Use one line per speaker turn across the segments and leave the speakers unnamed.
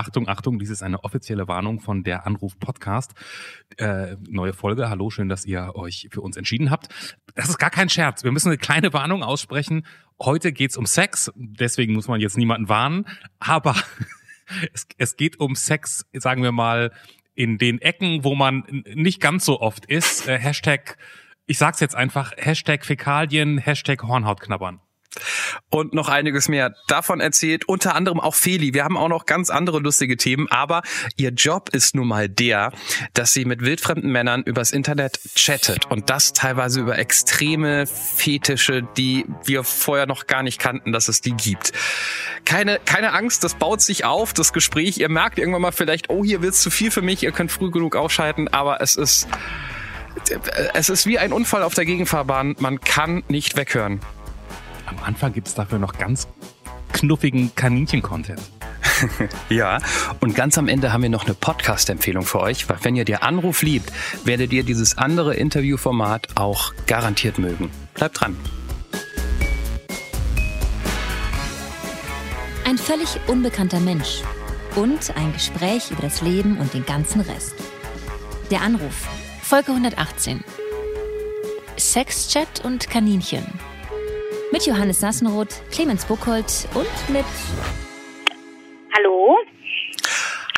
Achtung, Achtung, dies ist eine offizielle Warnung von der Anruf Podcast. Äh, neue Folge. Hallo, schön, dass ihr euch für uns entschieden habt. Das ist gar kein Scherz. Wir müssen eine kleine Warnung aussprechen. Heute geht's um Sex, deswegen muss man jetzt niemanden warnen. Aber es, es geht um Sex, sagen wir mal, in den Ecken, wo man nicht ganz so oft ist. Äh, Hashtag, ich sag's jetzt einfach, Hashtag Fäkalien, Hashtag Hornhautknabbern
und noch einiges mehr. Davon erzählt unter anderem auch Feli. Wir haben auch noch ganz andere lustige Themen, aber ihr Job ist nun mal der, dass sie mit wildfremden Männern übers Internet chattet und das teilweise über extreme Fetische, die wir vorher noch gar nicht kannten, dass es die gibt. Keine, keine Angst, das baut sich auf, das Gespräch. Ihr merkt irgendwann mal vielleicht, oh, hier wird's zu viel für mich, ihr könnt früh genug ausschalten, aber es ist, es ist wie ein Unfall auf der Gegenfahrbahn. Man kann nicht weghören.
Am Anfang gibt es dafür noch ganz knuffigen Kaninchen-Content.
ja, und ganz am Ende haben wir noch eine Podcast-Empfehlung für euch, weil wenn ihr der Anruf liebt, werdet ihr dieses andere Interviewformat auch garantiert mögen. Bleibt dran.
Ein völlig unbekannter Mensch und ein Gespräch über das Leben und den ganzen Rest. Der Anruf, Folge 118. Sexchat und Kaninchen. Mit Johannes Sassenroth, Clemens Buchholz und mit.
Hallo?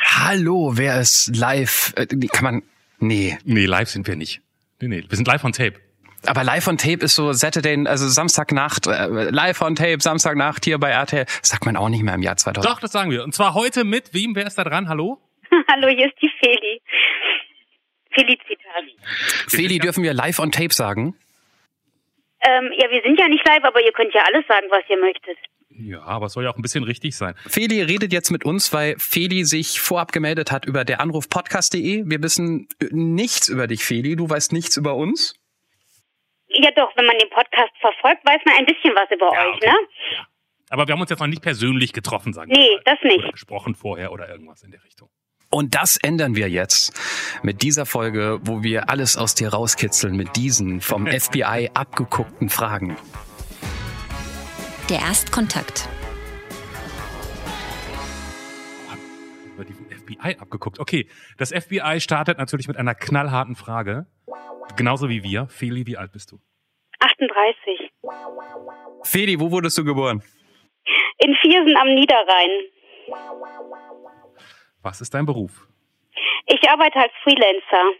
Hallo, wer ist live? Äh, kann man. Nee.
Nee, live sind wir nicht. Nee, nee, wir sind live on tape.
Aber live on tape ist so Saturday, also Samstagnacht, äh, live on tape, Samstagnacht hier bei RTL. Das sagt man auch nicht mehr im Jahr 2000.
Doch, das sagen wir. Und zwar heute mit wem? Wer ist da dran? Hallo?
Hallo, hier ist die Feli. Felicitas.
Feli, dürfen wir live on tape sagen?
Ähm, ja, wir sind ja nicht live, aber ihr könnt ja alles sagen, was ihr möchtet.
Ja, aber es soll ja auch ein bisschen richtig sein.
Feli redet jetzt mit uns, weil Feli sich vorab gemeldet hat über der Anruf podcast.de. Wir wissen nichts über dich, Feli. Du weißt nichts über uns?
Ja, doch. Wenn man den Podcast verfolgt, weiß man ein bisschen was über ja, euch, okay. ne? Ja.
Aber wir haben uns jetzt noch nicht persönlich getroffen, sagen
wir Nee, das nicht.
Oder gesprochen vorher oder irgendwas in der Richtung.
Und das ändern wir jetzt mit dieser Folge, wo wir alles aus dir rauskitzeln mit diesen vom FBI abgeguckten Fragen.
Der Erstkontakt.
Über die vom FBI abgeguckt. Okay, das FBI startet natürlich mit einer knallharten Frage. Genauso wie wir. Feli, wie alt bist du?
38.
Feli, wo wurdest du geboren?
In Viersen am Niederrhein.
Was ist dein Beruf?
Ich arbeite als Freelancer.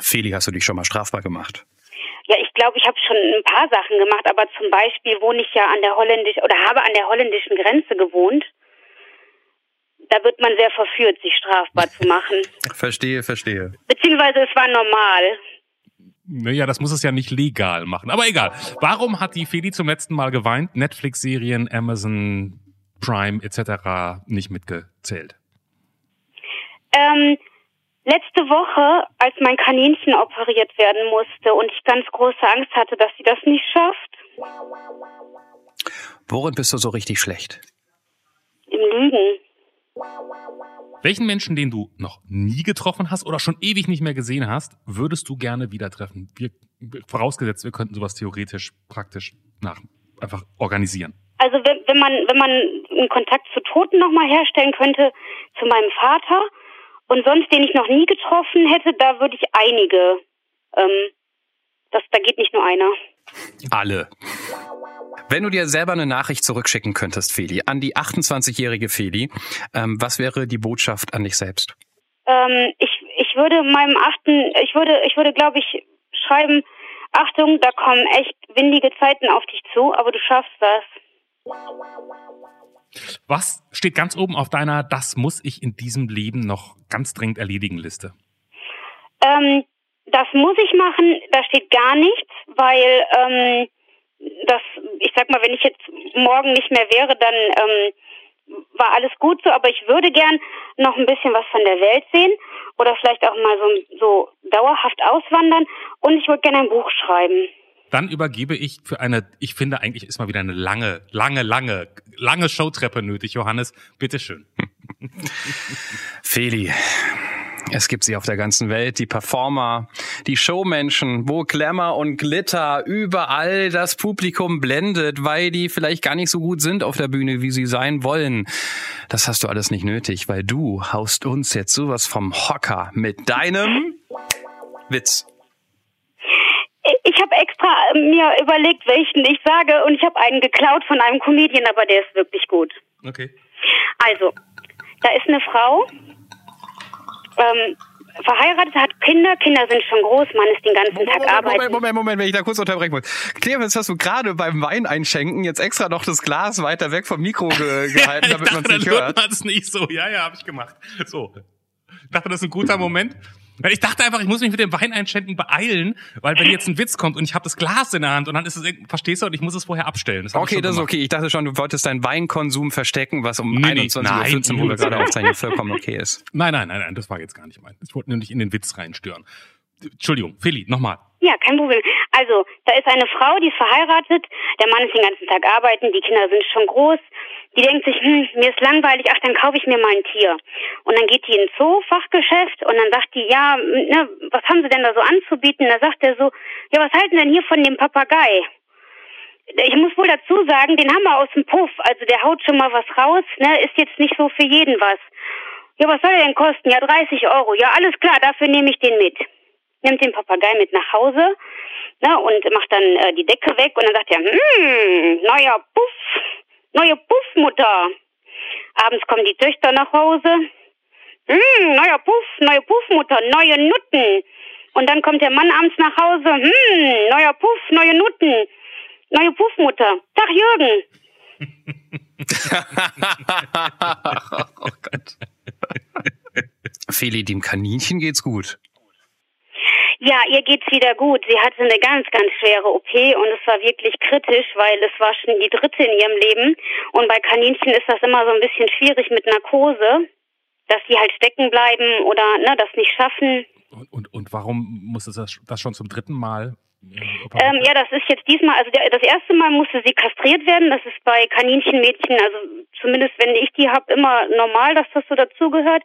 Feli, hast du dich schon mal strafbar gemacht?
Ja, ich glaube, ich habe schon ein paar Sachen gemacht, aber zum Beispiel wohne ich ja an der holländischen oder habe an der holländischen Grenze gewohnt. Da wird man sehr verführt, sich strafbar zu machen.
Verstehe, verstehe.
Beziehungsweise es war normal.
Naja, das muss es ja nicht legal machen. Aber egal. Warum hat die Feli zum letzten Mal geweint? Netflix-Serien, Amazon, Prime etc. nicht mitgezählt?
Ähm, letzte Woche, als mein Kaninchen operiert werden musste und ich ganz große Angst hatte, dass sie das nicht schafft.
Worin bist du so richtig schlecht?
Im Lügen.
Welchen Menschen, den du noch nie getroffen hast oder schon ewig nicht mehr gesehen hast, würdest du gerne wieder treffen? Wir, vorausgesetzt, wir könnten sowas theoretisch praktisch nach, einfach organisieren.
Also wenn, wenn man wenn man einen Kontakt zu Toten nochmal herstellen könnte, zu meinem Vater und sonst den ich noch nie getroffen hätte, da würde ich einige. Ähm, das, da geht nicht nur einer.
Alle. Wenn du dir selber eine Nachricht zurückschicken könntest, Feli, an die 28-jährige Feli, ähm, was wäre die Botschaft an dich selbst?
Ähm, ich, ich würde meinem achten, ich würde, ich würde, glaube ich, schreiben, Achtung, da kommen echt windige Zeiten auf dich zu, aber du schaffst das.
Was steht ganz oben auf deiner Das muss ich in diesem Leben noch ganz dringend erledigen Liste?
Ähm, das muss ich machen, da steht gar nichts, weil ähm, das, ich sag mal, wenn ich jetzt morgen nicht mehr wäre, dann ähm, war alles gut so, aber ich würde gern noch ein bisschen was von der Welt sehen oder vielleicht auch mal so, so dauerhaft auswandern und ich würde gerne ein Buch schreiben.
Dann übergebe ich für eine, ich finde eigentlich ist mal wieder eine lange, lange, lange, lange Showtreppe nötig, Johannes. Bitteschön.
Feli, Es gibt sie auf der ganzen Welt, die Performer, die Showmenschen, wo Glamour und Glitter überall das Publikum blendet, weil die vielleicht gar nicht so gut sind auf der Bühne, wie sie sein wollen. Das hast du alles nicht nötig, weil du haust uns jetzt sowas vom Hocker mit deinem Witz.
Extra mir überlegt, welchen ich sage und ich habe einen geklaut von einem Comedian, aber der ist wirklich gut.
Okay.
Also, da ist eine Frau, ähm, verheiratet, hat Kinder, Kinder sind schon groß, Mann ist den ganzen
Moment,
Tag
Moment,
arbeiten.
Moment, Moment, Moment, wenn ich da kurz unterbrechen muss. Clemens, hast du gerade beim Wein einschenken jetzt extra noch das Glas weiter weg vom Mikro ge gehalten, damit man es nicht hört?
man es nicht so. Ja, ja, habe ich gemacht. So. Ich dachte, das ist ein guter Moment. Weil ich dachte einfach, ich muss mich mit dem Wein einschenken beeilen, weil wenn jetzt ein Witz kommt und ich habe das Glas in der Hand und dann ist es, verstehst du, und ich muss es vorher abstellen. Das
Okay, das ist okay. Ich dachte schon, du wolltest deinen Weinkonsum verstecken, was um
Nee, nee,
21.14
nein,
Uhr, wo wir gerade aufzeichnen, vollkommen okay ist.
Nein, nein, nein, nein, das war jetzt gar nicht mein. Ich wollte nur nicht in den Witz reinstören. Entschuldigung, Feli, nochmal.
Ja, kein Problem. Also, da ist eine Frau, die ist verheiratet, der Mann ist den ganzen Tag arbeiten, die Kinder sind schon groß. Die denkt sich, hm, mir ist langweilig, ach, dann kaufe ich mir mal ein Tier. Und dann geht die ins Zoo-Fachgeschäft und dann sagt die, ja, ne, was haben sie denn da so anzubieten? Da sagt er so, ja, was halten denn hier von dem Papagei? Ich muss wohl dazu sagen, den haben wir aus dem Puff, also der haut schon mal was raus, ne, ist jetzt nicht so für jeden was. Ja, was soll der denn kosten? Ja, 30 Euro. Ja, alles klar, dafür nehme ich den mit nimmt den Papagei mit nach Hause ne, und macht dann äh, die Decke weg und dann sagt er, hm, neuer Puff, neue Puffmutter. Abends kommen die Töchter nach Hause, hm, neuer Puff, neue Puffmutter, neue Nutten. Und dann kommt der Mann abends nach Hause, hm, neuer Puff, neue Nutten, neue Puffmutter. Tag Jürgen.
oh Gott. Feli, dem Kaninchen geht's gut.
Ja, ihr geht's wieder gut. Sie hatte eine ganz, ganz schwere OP und es war wirklich kritisch, weil es war schon die dritte in ihrem Leben. Und bei Kaninchen ist das immer so ein bisschen schwierig mit Narkose, dass die halt stecken bleiben oder ne, das nicht schaffen.
Und, und, und warum musste das, das schon zum dritten Mal? Äh,
Ähm, ja, das ist jetzt diesmal, also der, das erste Mal musste sie kastriert werden. Das ist bei Kaninchenmädchen, also zumindest wenn ich die hab, immer normal, dass das so dazugehört.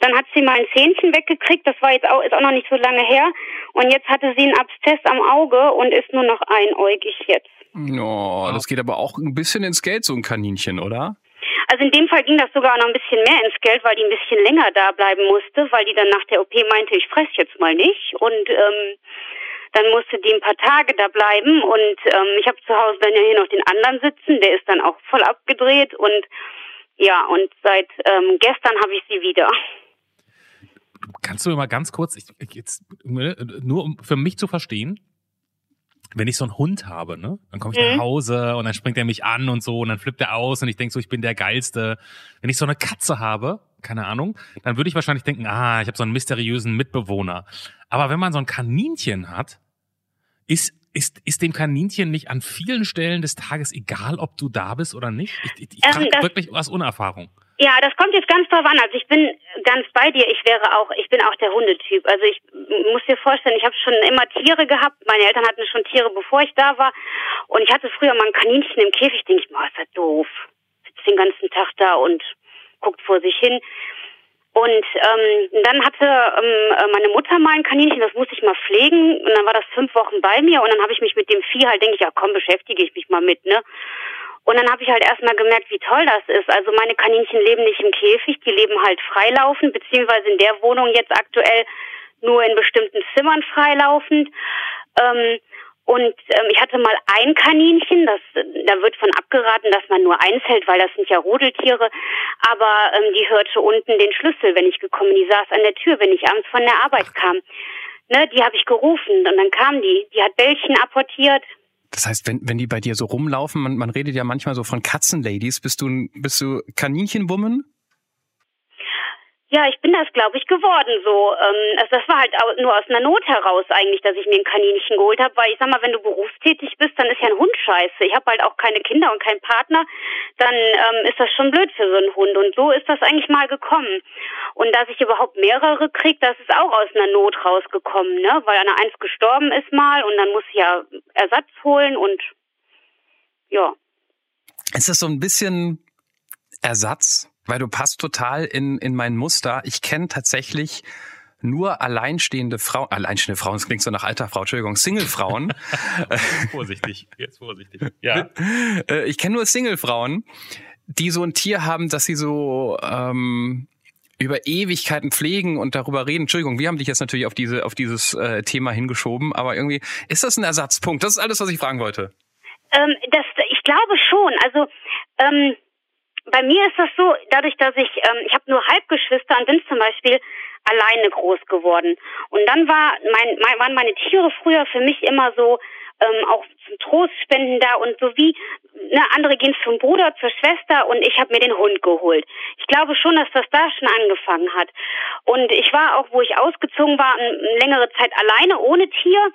Dann hat sie mal ein Zähnchen weggekriegt. Das war jetzt auch, ist auch noch nicht so lange her. Und jetzt hatte sie einen Abszess am Auge und ist nur noch einäugig jetzt.
Oh, das geht aber auch ein bisschen ins Geld, so ein Kaninchen, oder?
Also in dem Fall ging das sogar noch ein bisschen mehr ins Geld, weil die ein bisschen länger da bleiben musste, weil die dann nach der OP meinte, ich fress jetzt mal nicht. Und ähm, dann musste die ein paar Tage da bleiben und ähm, ich habe zu Hause dann ja hier noch den anderen sitzen, der ist dann auch voll abgedreht und ja, und seit ähm, gestern habe ich sie wieder.
Kannst du mir mal ganz kurz, ich, jetzt, ne, nur um für mich zu verstehen, wenn ich so einen Hund habe, ne, dann komme ich
Mhm.
nach Hause und dann springt er mich an und so und dann flippt er aus und ich denke so, ich bin der Geilste. Wenn ich so eine Katze habe, keine Ahnung, dann würde ich wahrscheinlich denken, ah, ich habe so einen mysteriösen Mitbewohner. Aber wenn man so ein Kaninchen hat, ist, ist, ist dem Kaninchen nicht an vielen Stellen des Tages egal, ob du da bist oder nicht? Ich, ich, ich
Ähm,
frage wirklich aus Unerfahrung.
Ja, das kommt jetzt ganz drauf an. Also ich bin ganz bei dir. Ich wäre auch, ich bin auch der Hundetyp. Also ich muss dir vorstellen, ich habe schon immer Tiere gehabt. Meine Eltern hatten schon Tiere, bevor ich da war. Und ich hatte früher mal ein Kaninchen im Käfig. Denke ich, mal, ist das doof. Sitzt den ganzen Tag da und guckt vor sich hin. Und ähm, dann hatte ähm, äh, meine Mutter mal ein Kaninchen, das musste ich mal pflegen. Und dann war das fünf Wochen bei mir. Und dann habe ich mich mit dem Vieh halt, denke ich, ja komm, beschäftige ich mich mal mit, ne? Und dann habe ich halt erstmal gemerkt, wie toll das ist. Also meine Kaninchen leben nicht im Käfig, die leben halt freilaufend, beziehungsweise in der Wohnung jetzt aktuell nur in bestimmten Zimmern freilaufend. Ähm, und ähm, ich hatte mal ein Kaninchen, das da wird von abgeraten, dass man nur eins hält, weil das sind ja Rudeltiere. Aber ähm, die hörte unten den Schlüssel, wenn ich gekommen. Die saß an der Tür, wenn ich abends von der Arbeit kam. Ne, die habe ich gerufen und dann kam die. Die hat Bällchen apportiert.
Das heißt, wenn, wenn die bei dir so rumlaufen, man, man redet ja manchmal so von Katzenladies, bist du, bist du Kaninchenwoman?
Ja, ich bin das, glaube ich, geworden so. Ähm, also das war halt nur aus einer Not heraus eigentlich, dass ich mir ein Kaninchen geholt habe, weil ich sag mal, wenn du berufstätig bist, dann ist ja ein Hund scheiße. Ich habe halt auch keine Kinder und keinen Partner, dann ähm, ist das schon blöd für so einen Hund. Und so ist das eigentlich mal gekommen. Und dass ich überhaupt mehrere krieg, das ist auch aus einer Not rausgekommen, ne? Weil einer eins gestorben ist mal und dann muss ich ja Ersatz holen und ja.
Ist das so ein bisschen Ersatz? Weil du passt total in, in mein Muster. Ich kenne tatsächlich nur alleinstehende Frauen, alleinstehende Frauen, das klingt so nach alter Frau, Entschuldigung, Single-Frauen.
vorsichtig, jetzt vorsichtig. Ja.
Äh, ich kenne nur Single-Frauen, die so ein Tier haben, dass sie so ähm, über Ewigkeiten pflegen und darüber reden. Entschuldigung, wir haben dich jetzt natürlich auf diese auf dieses äh, Thema hingeschoben, aber irgendwie ist das ein Ersatzpunkt. Das ist alles, was ich fragen wollte.
Ähm, das, ich glaube schon. Also ähm, bei mir ist das so, dadurch, dass ich, ähm, ich habe nur Halbgeschwister und bin zum Beispiel alleine groß geworden. Und dann war mein, mein, waren meine Tiere früher für mich immer so ähm, auch zum Trostspenden da und so wie ne, andere gehen zum Bruder, zur Schwester und ich habe mir den Hund geholt. Ich glaube schon, dass das da schon angefangen hat. Und ich war auch, wo ich ausgezogen war, eine längere Zeit alleine ohne Tier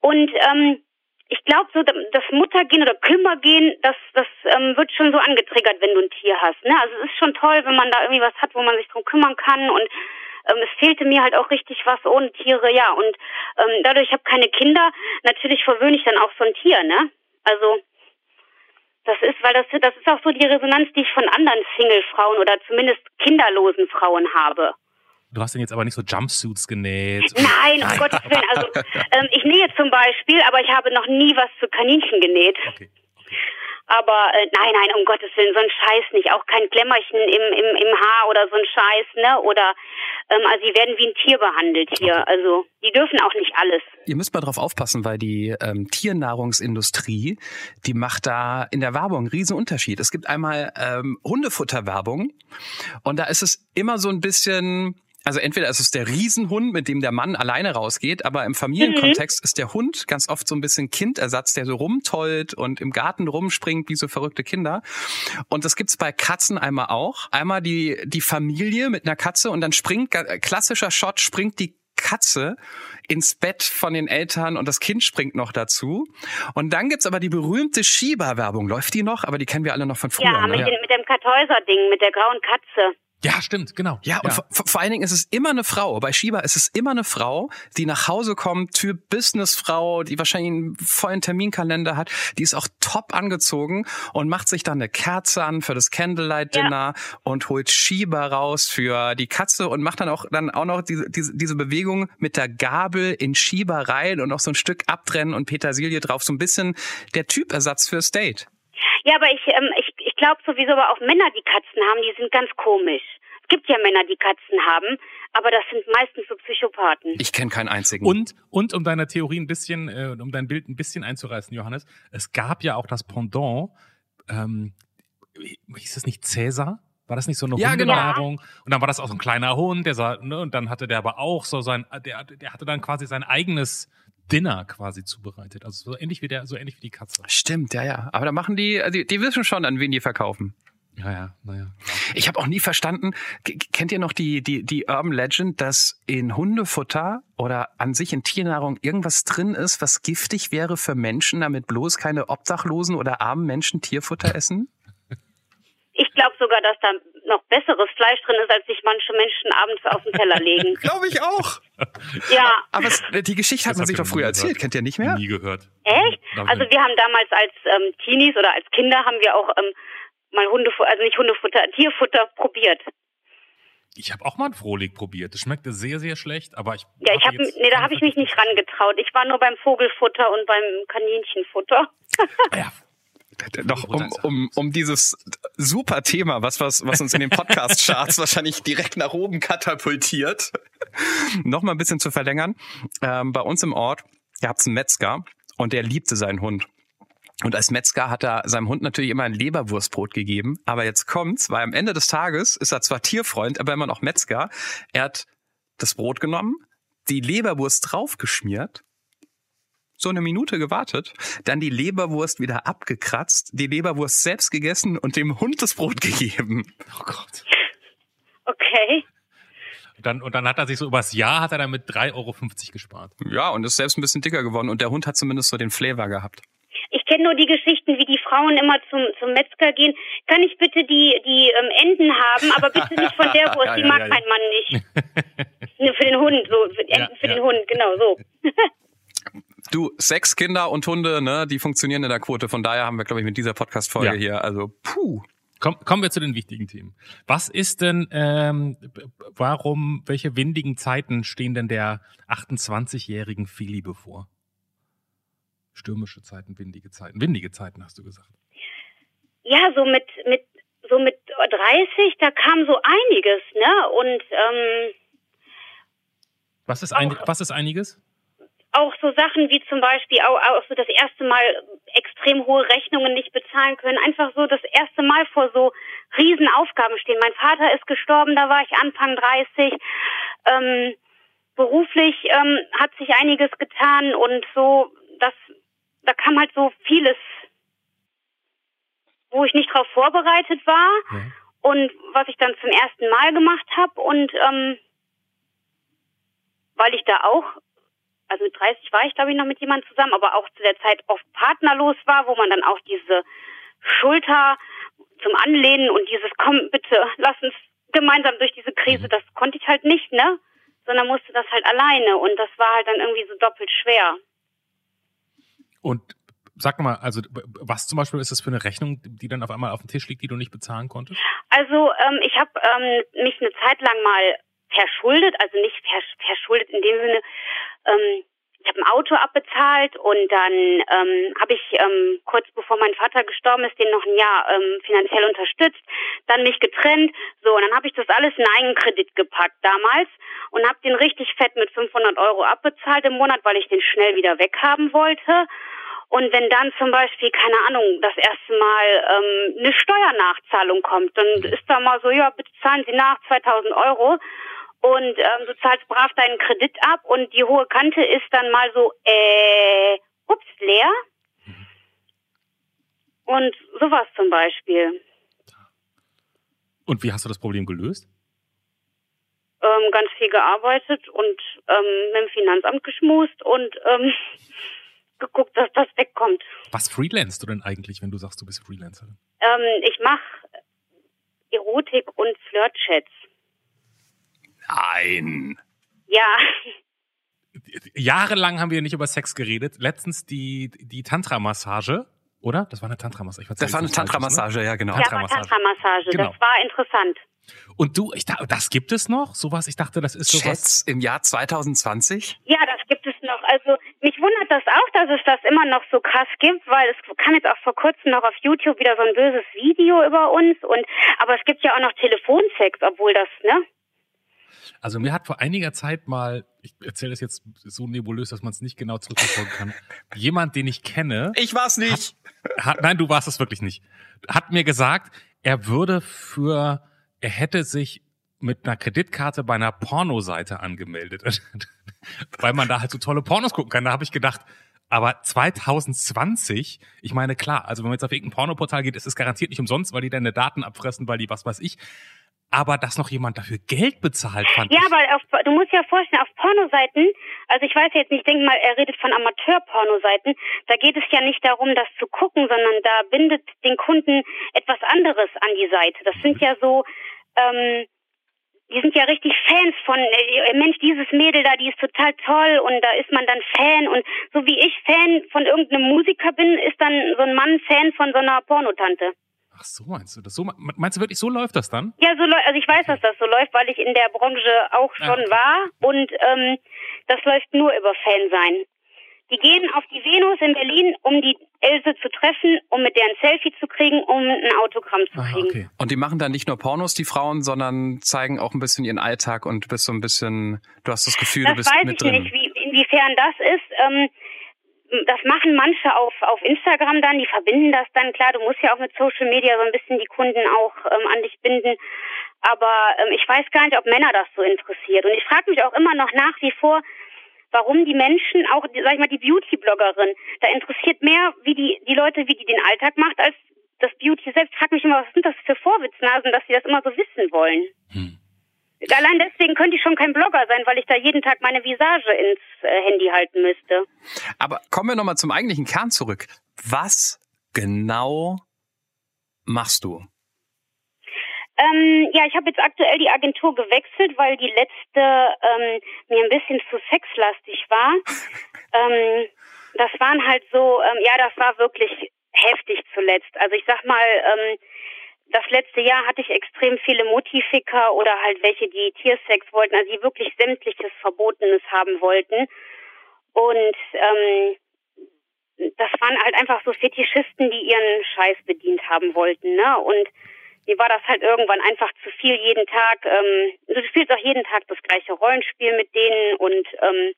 und ähm, ich glaube so, das Muttergehen oder Kümmergehen, das, das ähm, wird schon so angetriggert, wenn du ein Tier hast. Ne? Also es ist schon toll, wenn man da irgendwie was hat, wo man sich drum kümmern kann und ähm, es fehlte mir halt auch richtig was ohne Tiere, ja. Und ähm, dadurch, ich habe keine Kinder, natürlich verwöhne ich dann auch so ein Tier, ne? Also das ist, weil das, das ist auch so die Resonanz, die ich von anderen Single-Frauen oder zumindest kinderlosen Frauen habe.
Du hast denn jetzt aber nicht so Jumpsuits genäht.
Nein, um Gottes Willen. Also ähm, ich nähe zum Beispiel, aber ich habe noch nie was für Kaninchen genäht.
Okay.
Aber äh, nein, nein, um Gottes Willen, so ein Scheiß nicht. Auch kein Klemmerchen im, im, im Haar oder so ein Scheiß, ne? Oder ähm, also sie werden wie ein Tier behandelt hier. Okay. Also die dürfen auch nicht alles.
Ihr müsst mal drauf aufpassen, weil die ähm, Tiernahrungsindustrie, die macht da in der Werbung einen riesen Unterschied. Es gibt einmal ähm, Hundefutterwerbung und da ist es immer so ein bisschen also entweder ist es der Riesenhund, mit dem der Mann alleine rausgeht, aber im Familienkontext mhm. ist der Hund ganz oft so ein bisschen Kindersatz, der so rumtollt und im Garten rumspringt wie so verrückte Kinder. Und das gibt's bei Katzen einmal auch. Einmal die, die Familie mit einer Katze und dann springt, klassischer Shot, springt die Katze ins Bett von den Eltern und das Kind springt noch dazu. Und dann gibt's aber die berühmte Schieber-Werbung. Läuft die noch? Aber die kennen wir alle noch von früher.
Ja, mit, ne? den, mit dem Kartäuser-Ding, mit der grauen Katze.
Ja, stimmt, genau.
Ja, und ja. Vor, vor, allen Dingen ist es immer eine Frau. Bei Shiba ist es immer eine Frau, die nach Hause kommt, Typ Businessfrau, die wahrscheinlich einen vollen Terminkalender hat. Die ist auch top angezogen und macht sich dann eine Kerze an für das Candlelight Dinner ja. und holt Shiba raus für die Katze und macht dann auch dann auch noch diese, diese, diese Bewegung mit der Gabel in Shiba rein und noch so ein Stück abtrennen und Petersilie drauf. So ein bisschen der Typersatz fürs Date.
Ja, aber ich, ähm, ich glaube sowieso, aber auch Männer, die Katzen haben, die sind ganz komisch. Es gibt ja Männer, die Katzen haben, aber das sind meistens so Psychopathen.
Ich kenne keinen einzigen.
Und, und um deine Theorie ein bisschen, äh, um dein Bild ein bisschen einzureißen, Johannes, es gab ja auch das Pendant, ähm, hieß es nicht Cäsar? War das nicht so eine ja, Hundenahrung? Genau. Und dann war das auch so ein kleiner Hund, der sah, ne, und dann hatte der aber auch so sein, der, der hatte dann quasi sein eigenes Dinner quasi zubereitet. Also so ähnlich wie der, so ähnlich wie die Katze.
Stimmt, ja, ja. Aber da machen die, die, die wissen schon, an wen die verkaufen.
Ja, ja, naja.
Ich habe auch nie verstanden, kennt ihr noch die, die, die Urban Legend, dass in Hundefutter oder an sich in Tiernahrung irgendwas drin ist, was giftig wäre für Menschen, damit bloß keine Obdachlosen oder armen Menschen Tierfutter essen?
Ich glaube sogar, dass da noch besseres Fleisch drin ist, als sich manche Menschen abends auf den Teller legen.
glaube ich auch.
Ja.
Aber es, die Geschichte hat das man sich doch früher erzählt. Gehört. Kennt ihr nicht mehr?
Nie gehört.
Echt? Also wir haben damals als ähm, Teenies oder als Kinder haben wir auch ähm, mal Hundefutter, also nicht Hundefutter, Tierfutter probiert.
Ich habe auch mal ein Frohlig probiert. Das schmeckte sehr, sehr schlecht, aber ich.
Ja, ich habe, nee, da habe ich mich nicht rangetraut. Ich war nur beim Vogelfutter und beim Kaninchenfutter.
ja, noch um, um, um dieses super Thema, was, was, was uns in den Podcast-Charts wahrscheinlich direkt nach oben katapultiert, noch mal ein bisschen zu verlängern. Ähm, bei uns im Ort gab es einen Metzger und der liebte seinen Hund. Und als Metzger hat er seinem Hund natürlich immer ein Leberwurstbrot gegeben. Aber jetzt kommt's, weil am Ende des Tages ist er zwar Tierfreund, aber immer noch Metzger. Er hat das Brot genommen, die Leberwurst draufgeschmiert so eine Minute gewartet, dann die Leberwurst wieder abgekratzt, die Leberwurst selbst gegessen und dem Hund das Brot gegeben.
Oh Gott.
Okay.
Und dann, und dann hat er sich so übers Jahr hat er damit 3,50 Euro gespart.
Ja, und ist selbst ein bisschen dicker geworden und der Hund hat zumindest so den Flavor gehabt.
Ich kenne nur die Geschichten, wie die Frauen immer zum, zum Metzger gehen. Kann ich bitte die, die ähm, Enden haben, aber bitte nicht von der Wurst, ja, die ja, mag ja, mein Mann nicht. für den Hund, so, für, Enden für den Hund, genau so.
Du, sechs Kinder und Hunde, ne, die funktionieren in der Quote. Von daher haben wir, glaube ich, mit dieser Podcast-Folge ja. hier. Also, puh.
Komm, kommen wir zu den wichtigen Themen. Was ist denn, ähm, warum, welche windigen Zeiten stehen denn der 28-jährigen Fili bevor? Stürmische Zeiten, windige Zeiten. Windige Zeiten, hast du gesagt.
Ja, so mit, mit, so mit 30, da kam so einiges, ne? Und, ähm,
Was ist, ein, was ist einiges?
Auch so Sachen wie zum Beispiel auch, auch so das erste Mal extrem hohe Rechnungen nicht bezahlen können. Einfach so das erste Mal vor so riesen Aufgaben stehen. Mein Vater ist gestorben, da war ich Anfang 30. Ähm, beruflich ähm, hat sich einiges getan und so, das, da kam halt so vieles, wo ich nicht drauf vorbereitet war
Ja.
und was ich dann zum ersten Mal gemacht habe und ähm, weil ich da auch also mit 30 war ich, glaube ich, noch mit jemandem zusammen, aber auch zu der Zeit oft partnerlos war, wo man dann auch diese Schulter zum Anlehnen und dieses komm bitte, lass uns gemeinsam durch diese Krise, das konnte ich halt nicht, ne? Sondern musste das halt alleine und das war halt dann irgendwie so doppelt schwer.
Und sag mal, also was zum Beispiel ist das für eine Rechnung, die dann auf einmal auf dem Tisch liegt, die du nicht bezahlen konntest?
Also ähm, ich habe ähm, mich eine Zeit lang mal verschuldet, also nicht vers verschuldet in dem Sinne, ähm, ich habe ein Auto abbezahlt und dann ähm, habe ich ähm, kurz bevor mein Vater gestorben ist, den noch ein Jahr ähm, finanziell unterstützt, dann mich getrennt, so und dann habe ich das alles in einen Kredit gepackt damals und habe den richtig fett mit 500 Euro abbezahlt im Monat, weil ich den schnell wieder weghaben wollte. Und wenn dann zum Beispiel, keine Ahnung, das erste Mal ähm, eine Steuernachzahlung kommt, dann ist da mal so, ja, bitte zahlen Sie nach 2000 Euro und ähm, du zahlst brav deinen Kredit ab und die hohe Kante ist dann mal so, äh, ups, leer. Und sowas zum Beispiel.
Und wie hast du das Problem gelöst?
Ähm, ganz viel gearbeitet und ähm, mit dem Finanzamt geschmust und ähm, geguckt, dass das wegkommt.
Was freelance du denn eigentlich, wenn du sagst, du bist Freelancerin?
Ähm, ich mache Erotik und Flirtchats.
Nein.
Ja,
Jahrelang haben wir nicht über Sex geredet. Letztens die, die Tantra-Massage, oder? Das war eine Tantra-Massage. Ich
Das war eine
Falsches,
Tantra-Massage, ja, genau.
ja, war
Tantra-Massage.
Tantra-Massage.
Genau.
Das war interessant.
Ne? Und du, ich dachte, das gibt es noch? Sowas? Ich dachte, das ist sowas.
Chats im Jahr 2020?
Ja, das gibt es noch. Also mich wundert das auch, dass es das immer noch so krass gibt, weil es kam jetzt auch vor kurzem noch auf YouTube wieder so ein böses Video über uns und aber es gibt ja auch noch Telefonsex, obwohl das, ne?
Also mir hat vor einiger Zeit mal, ich erzähle das jetzt so nebulös, dass man es nicht genau zurückverfolgen kann, jemand, den ich kenne,
Ich war's nicht.
hat, nein, du warst es wirklich nicht, hat mir gesagt, er würde für, er hätte sich mit einer Kreditkarte bei einer Pornoseite angemeldet, weil man da halt so tolle Pornos gucken kann. Da habe ich gedacht, aber 2020, ich meine klar, also wenn man jetzt auf irgendein Pornoportal geht, ist es garantiert nicht umsonst, weil die deine Daten abfressen, weil die was weiß ich. Aber dass noch jemand dafür Geld bezahlt, fand
Ja,
ich.
aber auf, du musst ja vorstellen, auf Pornoseiten, also ich weiß jetzt nicht, ich denke mal, er redet von Amateur-Pornoseiten, da geht es ja nicht darum, das zu gucken, sondern da bindet den Kunden etwas anderes an die Seite. Das sind ja so, ähm, die sind ja richtig Fans von, äh, Mensch, dieses Mädel da, die ist total toll und da ist man dann Fan und so wie ich Fan von irgendeinem Musiker bin, ist dann so ein Mann Fan von so einer Pornotante.
Ach so meinst du das? So meinst du wirklich, so läuft das dann?
Ja, so läuft, also ich weiß, dass das so läuft, weil ich in der Branche auch
Ah,
schon
okay.
war und ähm, das läuft nur über Fansein. Die gehen auf die Venus in Berlin, um die Else zu treffen, um mit der ein Selfie zu kriegen, um ein Autogramm zu
Ah,
kriegen.
okay.
Und die machen dann nicht nur Pornos, die Frauen, sondern zeigen auch ein bisschen ihren Alltag und du bist so ein bisschen, du hast das Gefühl, du
Das
bist
weiß
mit
ich
drin.
nicht, wie, inwiefern das ist. Ähm, das machen manche auf, auf Instagram dann, die verbinden das dann. Klar, du musst ja auch mit Social Media so ein bisschen die Kunden auch ähm, an dich binden. Aber ähm, ich weiß gar nicht, ob Männer das so interessiert. Und ich frage mich auch immer noch nach wie vor, warum die Menschen, auch, sag ich mal, die Beauty-Bloggerin, da interessiert mehr, wie die, die Leute, wie die den Alltag macht, als das Beauty selbst. Ich frage mich immer, was sind das für Vorwitznasen, dass sie das immer so wissen wollen.
Hm.
Allein deswegen könnte ich schon kein Blogger sein, weil ich da jeden Tag meine Visage ins äh, Handy halten müsste.
Aber kommen wir nochmal zum eigentlichen Kern zurück. Was genau machst du?
Ähm, ja, ich habe jetzt aktuell die Agentur gewechselt, weil die letzte ähm, mir ein bisschen zu sexlastig war. ähm, das waren halt so, ähm, ja, das war wirklich heftig zuletzt. Also ich sag mal, ähm, das letzte Jahr hatte ich extrem viele Motifiker oder halt welche, die Tiersex wollten, also die wirklich sämtliches Verbotenes haben wollten. Und ähm, das waren halt einfach so Fetischisten, die ihren Scheiß bedient haben wollten, ne? Und mir war das halt irgendwann einfach zu viel jeden Tag. Ähm, du spielst auch jeden Tag das gleiche Rollenspiel mit denen und ähm,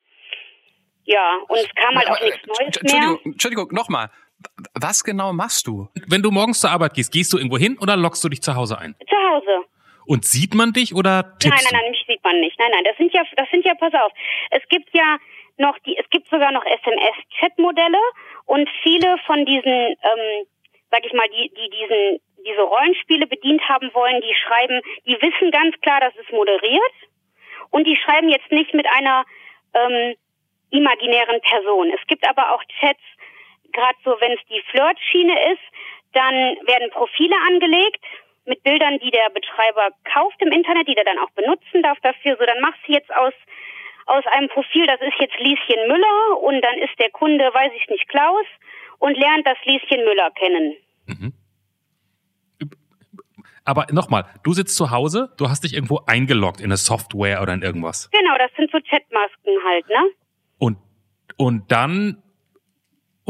ja, und es kam halt auch nichts Neues
Entschuldigung. Entschuldigung, nochmal. Was genau machst du?
Wenn du morgens zur Arbeit gehst, gehst du irgendwo hin oder lockst du dich zu Hause ein?
Zu Hause.
Und sieht man dich oder
Nein,
tippst
nein, nein, mich sieht man nicht. Nein, nein, das sind ja, das sind ja, pass auf. Es gibt ja noch die, es gibt sogar noch SMS-Chat-Modelle und viele von diesen, ähm, sag ich mal, die, die diesen, diese Rollenspiele bedient haben wollen, die schreiben, die wissen ganz klar, das ist moderiert und die schreiben jetzt nicht mit einer ähm, imaginären Person. Es gibt aber auch Chats, gerade so, wenn es die Flirtschiene ist, dann werden Profile angelegt mit Bildern, die der Betreiber kauft im Internet, die der dann auch benutzen darf dafür. So, dann machst du jetzt aus aus einem Profil, das ist jetzt Lieschen Müller und dann ist der Kunde, weiß ich nicht, Klaus und lernt das Lieschen Müller kennen.
Aber nochmal, du sitzt zu Hause, du hast dich irgendwo eingeloggt in eine Software oder in irgendwas.
Genau, das sind so Chatmasken halt, ne?
Und, und dann,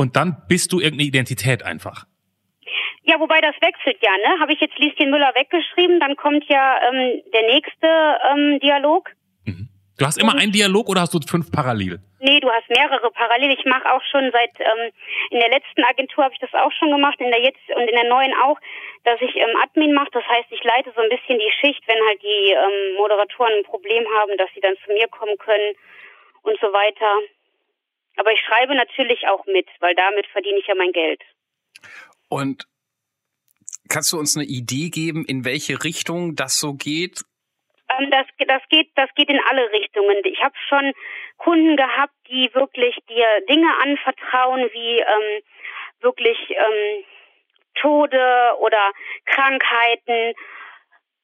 und dann bist du irgendeine Identität einfach.
Ja, wobei das wechselt ja, ne? Habe ich jetzt Lieschen Müller weggeschrieben, dann kommt ja ähm, der nächste ähm, Dialog.
Du hast immer einen Dialog oder hast du fünf parallel?
Nee, du hast mehrere parallel. Ich mache auch schon seit ähm, in der letzten Agentur habe ich das auch schon gemacht, in der jetzt und in der neuen auch, dass ich ähm, Admin mache. Das heißt, ich leite so ein bisschen die Schicht, wenn halt die ähm, Moderatoren ein Problem haben, dass sie dann zu mir kommen können und so weiter. Aber ich schreibe natürlich auch mit, weil damit verdiene ich ja mein Geld.
Und kannst du uns eine Idee geben, in welche Richtung das so geht?
Ähm, das, das geht, das geht in alle Richtungen. Ich habe schon Kunden gehabt, die wirklich dir Dinge anvertrauen, wie ähm, wirklich ähm, Tode oder Krankheiten.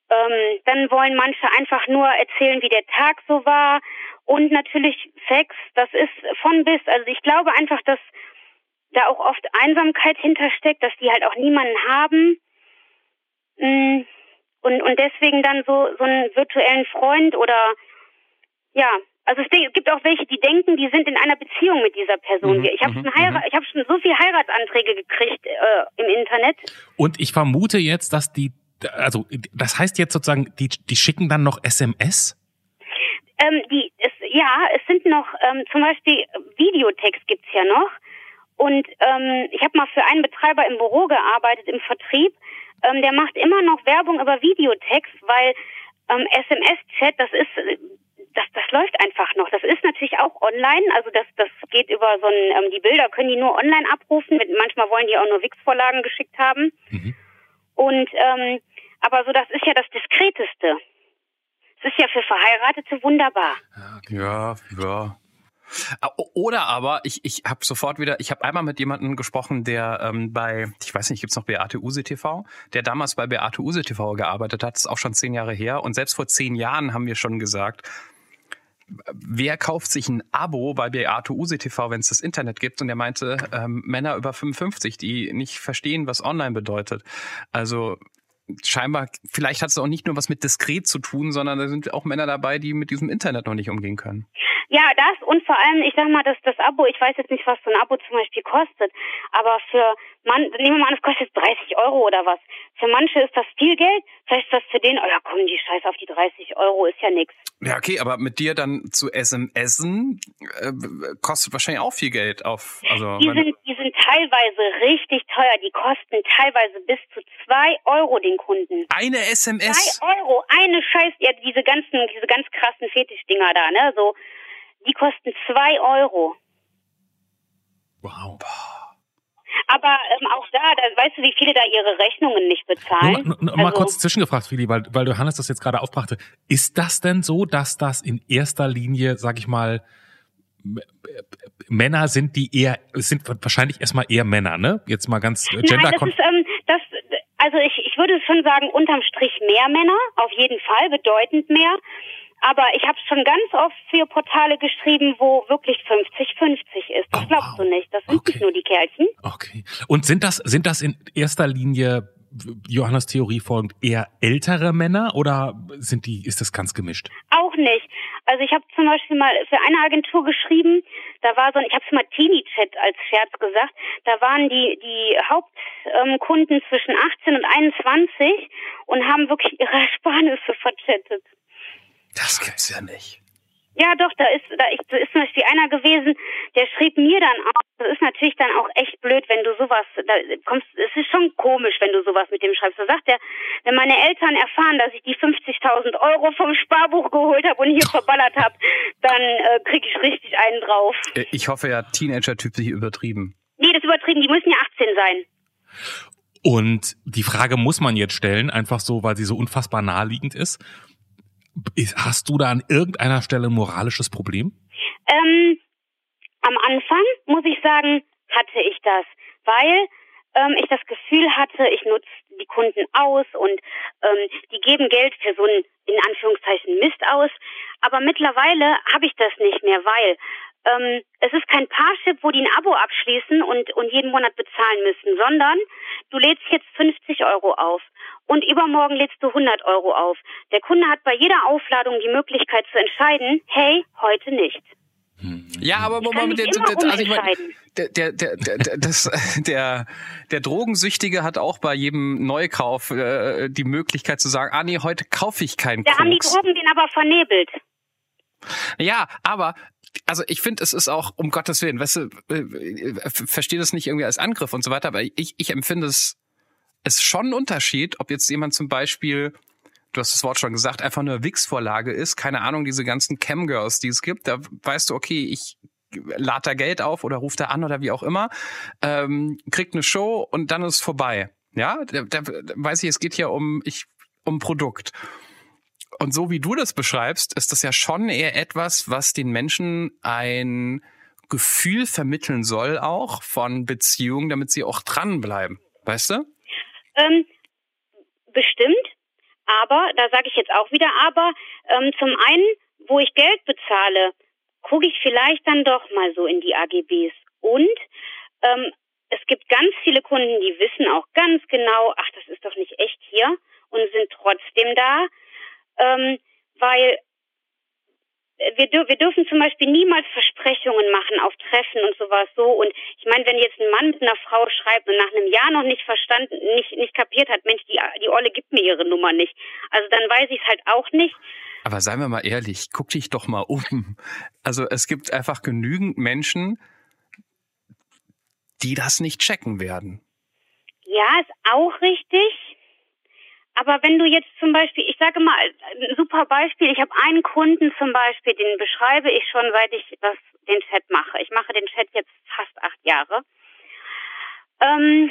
Ähm, dann wollen manche einfach nur erzählen, wie der Tag so war. Und natürlich Sex, das ist von bis. Also ich glaube einfach, dass da auch oft Einsamkeit hintersteckt, dass die halt auch niemanden haben. Mm und, und deswegen dann so, so einen virtuellen Freund oder ja, also es gibt auch welche, die denken, die sind in einer Beziehung mit dieser Person.
Mhm,
ich habe
mhm,
schon Heirat, ich habe schon so viele Heiratsanträge gekriegt äh, im Internet.
Und ich vermute jetzt, dass die, also das heißt jetzt sozusagen, die, die schicken dann noch SMS?
Ähm, die, es, ja, es sind noch ähm, zum Beispiel Videotext gibt's ja noch. Und ähm, ich habe mal für einen Betreiber im Büro gearbeitet, im Vertrieb. Ähm, der macht immer noch Werbung über Videotext, weil ähm, SMS-Chat, das ist, das, das läuft einfach noch. Das ist natürlich auch online, also das, das geht über so ein, ähm, die Bilder können die nur online abrufen. Manchmal wollen die auch nur Wix-Vorlagen geschickt haben.
Mhm.
Und ähm, aber so, das ist ja das Diskreteste. Es ist ja für Verheiratete wunderbar.
Ja, ja. Ah, Oder aber, ich, ich habe sofort wieder, ich habe einmal mit jemandem gesprochen, der ähm, bei, ich weiß nicht, gibt's noch Beate Use TV, der damals bei Beate Use TV gearbeitet hat, das ist auch schon zehn Jahre her. Und selbst vor zehn Jahren haben wir schon gesagt, wer kauft sich ein Abo bei Beate Use TV, wenn es das Internet gibt? Und er meinte, ähm, Männer über 55, die nicht verstehen, was online bedeutet. Also scheinbar, vielleicht hat es auch nicht nur was mit diskret zu tun, sondern da sind auch Männer dabei, die mit diesem Internet noch nicht umgehen können.
Ja, das und vor allem, ich sag mal, dass das Abo, ich weiß jetzt nicht, was so ein Abo zum Beispiel kostet, aber für man, nehmen wir mal an, es kostet 30 Euro oder was. Für manche ist das viel Geld, vielleicht ist das für den, oh ja komm, die Scheiß auf die 30 Euro, ist ja nix.
Ja, okay, aber mit dir dann zu SMSen äh, kostet wahrscheinlich auch viel Geld auf. Also
Die sind, die sind teilweise richtig teuer, die kosten teilweise bis zu zwei Euro den Kunden.
eine SMS.
Zwei Euro, eine Scheiß, ja, diese ganzen, diese ganz krassen Fetischdinger da, ne, so, die kosten zwei Euro.
Wow.
Aber ähm, auch da, da, weißt du, wie viele da ihre Rechnungen nicht bezahlen?
mal- nur, nur mal
Also-
kurz zwischengefragt, Fili, weil, weil du Hannes das jetzt gerade aufbrachte. Ist das denn so, dass das in erster Linie, sag ich mal, äh, Männer sind, die eher, sind wahrscheinlich erstmal eher Männer, ne? Jetzt mal ganz äh,
Nein,
gender
das ist, ähm, das, also ich, ich würde schon sagen, unterm Strich mehr Männer, auf jeden Fall, bedeutend mehr. Aber ich habe schon ganz oft für Portale geschrieben, wo wirklich 50-50 ist. Das
Oh,
glaubst
wow.
du nicht. Das sind
Okay.
nicht nur die Kerlchen.
Okay. Und sind das, sind das in erster Linie Johannes Theorie folgend eher ältere Männer oder sind die, ist das ganz gemischt?
Auch nicht. Also ich habe zum Beispiel mal für eine Agentur geschrieben, da war so ein, ich habe es mal Teenie-Chat als Scherz gesagt, da waren die, die Hauptkunden ähm, zwischen 18 und 21 und haben wirklich ihre Ersparnisse verchattet.
Das gibt's ja nicht.
Ja, doch, da ist, da ist, da ist zum Beispiel einer gewesen, der schrieb mir dann auch, das ist natürlich dann auch echt blöd, wenn du sowas, da kommst, es ist schon komisch, wenn du sowas mit dem schreibst. Da sagt er, wenn meine Eltern erfahren, dass ich die 50.000 Euro vom Sparbuch geholt habe und hier verballert habe, dann äh, krieg ich richtig einen drauf.
Äh, ich hoffe ja, Teenager-Typ sich übertrieben.
Nee, das ist übertrieben, die müssen ja 18 sein.
Und die Frage muss man jetzt stellen, einfach so, weil sie so unfassbar naheliegend ist. Hast du da an irgendeiner Stelle ein moralisches Problem?
Ähm, am Anfang, muss ich sagen, hatte ich das, weil ähm, ich das Gefühl hatte, ich nutze die Kunden aus und ähm, die geben Geld für so einen, in Anführungszeichen, Mist aus. Aber mittlerweile habe ich das nicht mehr, weil ähm, es ist kein Parship, wo die ein Abo abschließen und, und jeden Monat bezahlen müssen, sondern du lädst jetzt 50 Euro auf und übermorgen lädst du 100 Euro auf. Der Kunde hat bei jeder Aufladung die Möglichkeit zu entscheiden, hey, heute nicht.
Ja, aber Moment, der, der, also ich mein, der, der, der, der, das, der, der Drogensüchtige hat auch bei jedem Neukauf äh, die Möglichkeit zu sagen, ah nee, heute kaufe ich keinen
Da haben die Drogen den aber vernebelt.
Ja, aber also ich finde, es ist auch, um Gottes Willen, weißt du, äh, äh verstehe das nicht irgendwie als Angriff und so weiter, aber ich, ich empfinde es ist schon ein Unterschied, ob jetzt jemand zum Beispiel, du hast das Wort schon gesagt, einfach nur Wix-Vorlage ist, keine Ahnung, diese ganzen Camgirls, die es gibt, da weißt du, okay, ich lade da Geld auf oder ruft da an oder wie auch immer, ähm, kriegt eine Show und dann ist vorbei. Ja, da, da weiß ich, es geht hier um ich um Produkt. Und so wie du das beschreibst, ist das ja schon eher etwas, was den Menschen ein Gefühl vermitteln soll, auch von Beziehungen, damit sie auch dranbleiben. Weißt du?
Ähm, bestimmt, aber, da sage ich jetzt auch wieder aber, ähm, zum einen, wo ich Geld bezahle, gucke ich vielleicht dann doch mal so in die AGBs. Und ähm, es gibt ganz viele Kunden, die wissen auch ganz genau, ach, das ist doch nicht echt hier und sind trotzdem da, ähm, weil wir, wir dürfen zum Beispiel niemals Versprechungen machen auf Treffen und sowas so. Und ich meine, wenn jetzt ein Mann mit einer Frau schreibt und nach einem Jahr noch nicht verstanden, nicht, nicht kapiert hat, Mensch, die, die Olle gibt mir ihre Nummer nicht. Also dann weiß ich es halt auch nicht.
Aber seien wir mal ehrlich, guck dich doch mal um. Also es gibt einfach genügend Menschen, die das nicht checken werden.
Ja, ist auch richtig. Aber wenn du jetzt zum Beispiel, ich sage mal, ein super Beispiel, ich habe einen Kunden zum Beispiel, den beschreibe ich schon, seit ich das, den Chat mache. Ich mache den Chat jetzt fast acht Jahre. Ähm,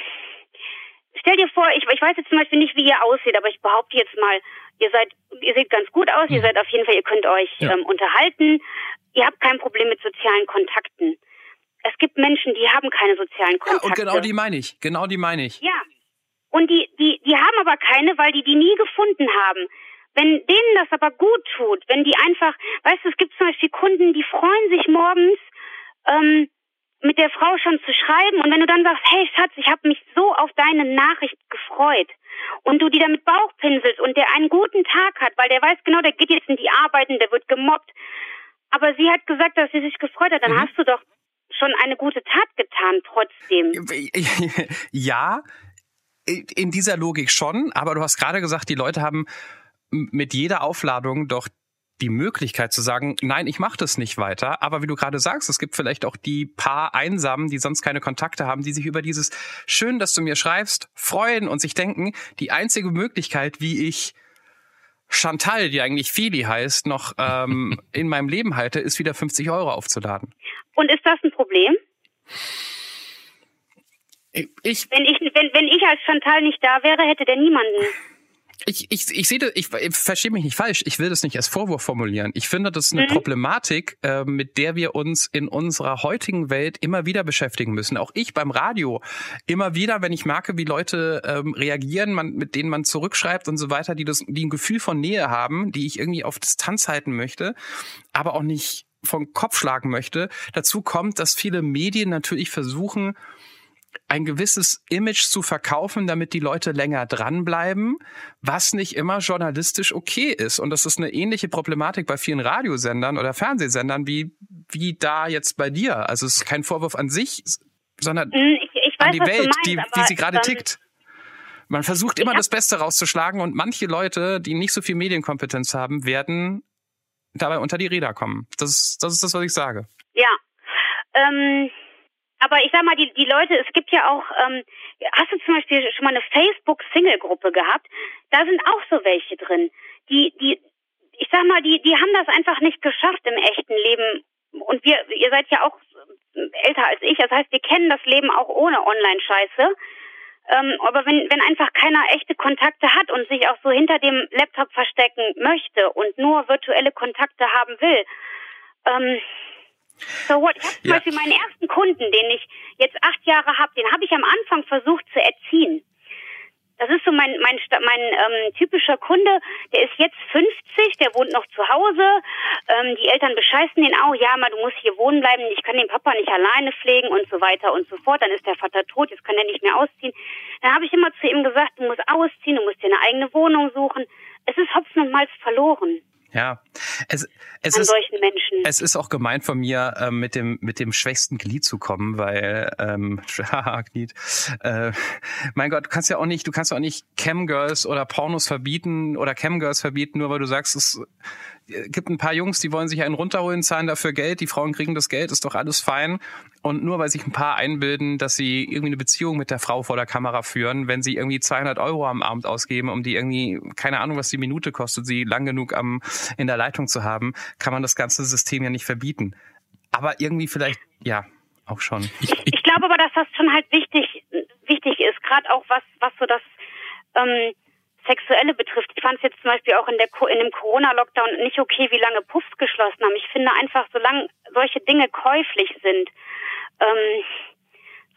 stell dir vor, ich, ich weiß jetzt zum Beispiel nicht, wie ihr aussieht, aber ich behaupte jetzt mal, ihr seid, ihr seht ganz gut aus, ihr seid auf jeden Fall, ihr könnt euch ja. ähm, unterhalten, ihr habt kein Problem mit sozialen Kontakten. Es gibt Menschen, die haben keine sozialen Kontakte. Ja,
und genau die meine ich, genau die meine ich.
Ja, und die, die, die haben aber keine, weil die die nie gefunden haben. Wenn denen das aber gut tut, wenn die einfach, weißt du, es gibt zum Beispiel Kunden, die freuen sich morgens, ähm, mit der Frau schon zu schreiben und wenn du dann sagst, hey Schatz, ich habe mich so auf deine Nachricht gefreut und du die damit Bauch pinselst und der einen guten Tag hat, weil der weiß genau, der geht jetzt in die Arbeit und der wird gemobbt, aber sie hat gesagt, dass sie sich gefreut hat, dann mhm. hast du doch schon eine gute Tat getan trotzdem.
Ja, in dieser Logik schon, aber du hast gerade gesagt, die Leute haben mit jeder Aufladung doch die Möglichkeit zu sagen, nein, ich mache das nicht weiter. Aber wie du gerade sagst, es gibt vielleicht auch die paar Einsamen, die sonst keine Kontakte haben, die sich über dieses schön, dass du mir schreibst, freuen und sich denken, die einzige Möglichkeit, wie ich Chantal, die eigentlich Feli heißt, noch ähm, in meinem Leben halte, ist wieder 50 Euro aufzuladen.
Und ist das ein Problem?
Ich,
wenn ich wenn wenn ich als Chantal nicht da wäre, hätte der niemanden.
Ich, ich, ich sehe, ich, ich verstehe mich nicht falsch. Ich will das nicht als Vorwurf formulieren. Ich finde, das ist eine mhm. Problematik, äh, mit der wir uns in unserer heutigen Welt immer wieder beschäftigen müssen. Auch ich beim Radio immer wieder, wenn ich merke, wie Leute ähm, reagieren, man, mit denen man zurückschreibt und so weiter, die das, die ein Gefühl von Nähe haben, die ich irgendwie auf Distanz halten möchte, aber auch nicht vom Kopf schlagen möchte. Dazu kommt, dass viele Medien natürlich versuchen, ein gewisses Image zu verkaufen, damit die Leute länger dranbleiben, was nicht immer journalistisch okay ist. Und das ist eine ähnliche Problematik bei vielen Radiosendern oder Fernsehsendern wie, wie da jetzt bei dir. Also es ist kein Vorwurf an sich, sondern
Hm, Ich, ich weiß,
an die Welt,
meinst,
die, wie sie gerade tickt. Man versucht immer das Beste rauszuschlagen und manche Leute, die nicht so viel Medienkompetenz haben, werden dabei unter die Räder kommen. Das ist das, ist das was ich sage.
Ja. Ähm, aber ich sag mal, die, die Leute, es gibt ja auch, ähm, hast du zum Beispiel schon mal eine Facebook-Single-Gruppe gehabt? Da sind auch so welche drin. Die, die, ich sag mal, die, die haben das einfach nicht geschafft im echten Leben. Und wir, ihr seid ja auch älter als ich, das heißt, wir kennen das Leben auch ohne Online-Scheiße. Ähm, aber wenn, wenn einfach keiner echte Kontakte hat und sich auch so hinter dem Laptop verstecken möchte und nur virtuelle Kontakte haben will, ähm, so what? Ich habe zum
Ja.
Beispiel meinen ersten Kunden, den ich jetzt acht Jahre habe, den habe ich am Anfang versucht zu erziehen. Das ist so mein mein mein ähm, typischer Kunde. Der ist jetzt 50, der wohnt noch zu Hause. Ähm, die Eltern bescheißen ihn auch. Ja, mal du musst hier wohnen bleiben. Ich kann den Papa nicht alleine pflegen und so weiter und so fort. Dann ist der Vater tot. Jetzt kann er nicht mehr ausziehen. Dann habe ich immer zu ihm gesagt, du musst ausziehen, du musst dir eine eigene Wohnung suchen. Es ist Hopfen und Malz verloren
Ja, es, es ist. Es ist auch gemeint von mir, ähm, mit dem mit dem schwächsten Glied zu kommen, weil ähm, haha, Glied. Äh, mein Gott, du kannst ja auch nicht, du kannst auch nicht Camgirls oder Pornos verbieten oder Camgirls verbieten, nur weil du sagst, es äh, gibt ein paar Jungs, die wollen sich einen runterholen, zahlen dafür Geld, die Frauen kriegen das Geld, ist doch alles fein. Und nur weil sich ein paar einbilden, dass sie irgendwie eine Beziehung mit der Frau vor der Kamera führen, wenn sie irgendwie 200 Euro am Abend ausgeben, um die irgendwie, keine Ahnung, was die Minute kostet, sie lang genug am, in der Leitung zu haben, kann man das ganze System ja nicht verbieten. Aber irgendwie vielleicht, ja, auch schon.
Ich, ich,
Ich glaube aber, dass das schon halt wichtig, wichtig ist, gerade auch was, was so das ähm, Sexuelle betrifft. Ich fand es jetzt zum Beispiel auch in, der, in dem Corona-Lockdown nicht okay, wie lange Puffs geschlossen haben. Ich finde einfach, solange solche Dinge käuflich sind, ähm,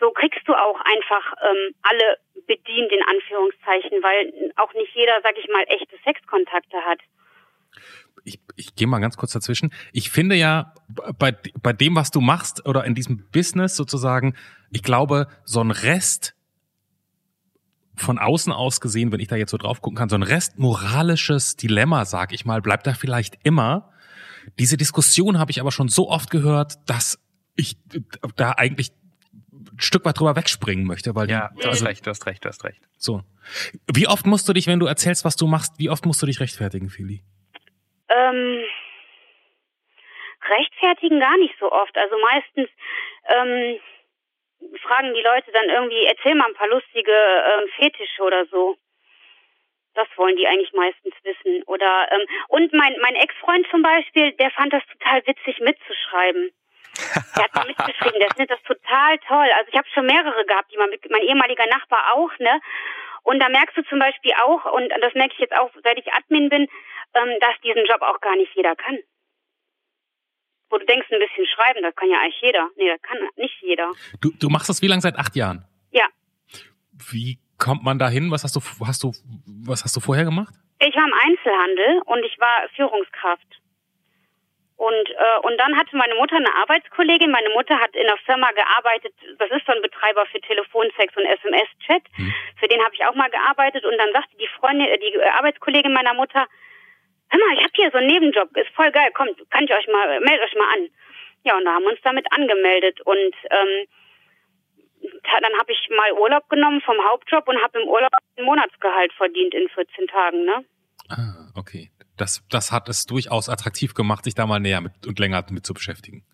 so kriegst du auch einfach ähm, alle bedient, in Anführungszeichen, weil auch nicht jeder, sag ich mal, echte Sexkontakte hat.
ich, ich gehe mal ganz kurz dazwischen. Ich finde ja, bei, bei dem, was du machst oder in diesem Business sozusagen, ich glaube, so ein Rest von außen aus gesehen, wenn ich da jetzt so drauf gucken kann, so ein Rest moralisches Dilemma, sag ich mal, bleibt da vielleicht immer. Diese Diskussion habe ich aber schon so oft gehört, dass ich da eigentlich ein Stück weit drüber wegspringen möchte, weil
Ja, du hast
also,
recht, du hast recht, du hast recht.
so. Wie oft musst du dich, wenn du erzählst, was du machst, wie oft musst du dich rechtfertigen, Fili?
Ähm, rechtfertigen gar nicht so oft. Also meistens ähm, fragen die Leute dann irgendwie, erzähl mal ein paar lustige ähm, Fetische oder so. Das wollen die eigentlich meistens wissen. Oder ähm, und mein mein Ex-Freund zum Beispiel, der fand das total witzig mitzuschreiben. Der hat da mitgeschrieben, der findet das total toll. Also ich habe schon mehrere gehabt, die mal mit, mein ehemaliger Nachbar auch, ne? Und da merkst du zum Beispiel auch, und das merke ich jetzt auch, seit ich Admin bin, ähm, dass diesen Job auch gar nicht jeder kann. Wo du denkst, ein bisschen schreiben, das kann ja eigentlich jeder. Nee, das kann nicht jeder.
Du, du machst das wie lange? Seit acht Jahren?
Ja.
Wie kommt man dahin? Was hast du, hast du, was hast du vorher gemacht?
Ich war im Einzelhandel und ich war Führungskraft. Und, äh, und dann hatte meine Mutter eine Arbeitskollegin. Meine Mutter hat in einer Firma gearbeitet. Das ist so ein Betreiber für Telefonsex und SMS-Chat.
Hm.
Für den habe ich auch mal gearbeitet. Und dann sagte die Freundin, äh, die äh, Arbeitskollegin meiner Mutter, hör mal, ich habe hier so einen Nebenjob. Ist voll geil. Kommt, kann ich euch mal, meldet euch mal an. Ja, und da haben wir uns damit angemeldet. Und ähm, dann habe ich mal Urlaub genommen vom Hauptjob und habe im Urlaub ein Monatsgehalt verdient in 14 Tagen, ne?
Ah, okay. Das, das hat es durchaus attraktiv gemacht, sich da mal näher mit und länger mit zu beschäftigen.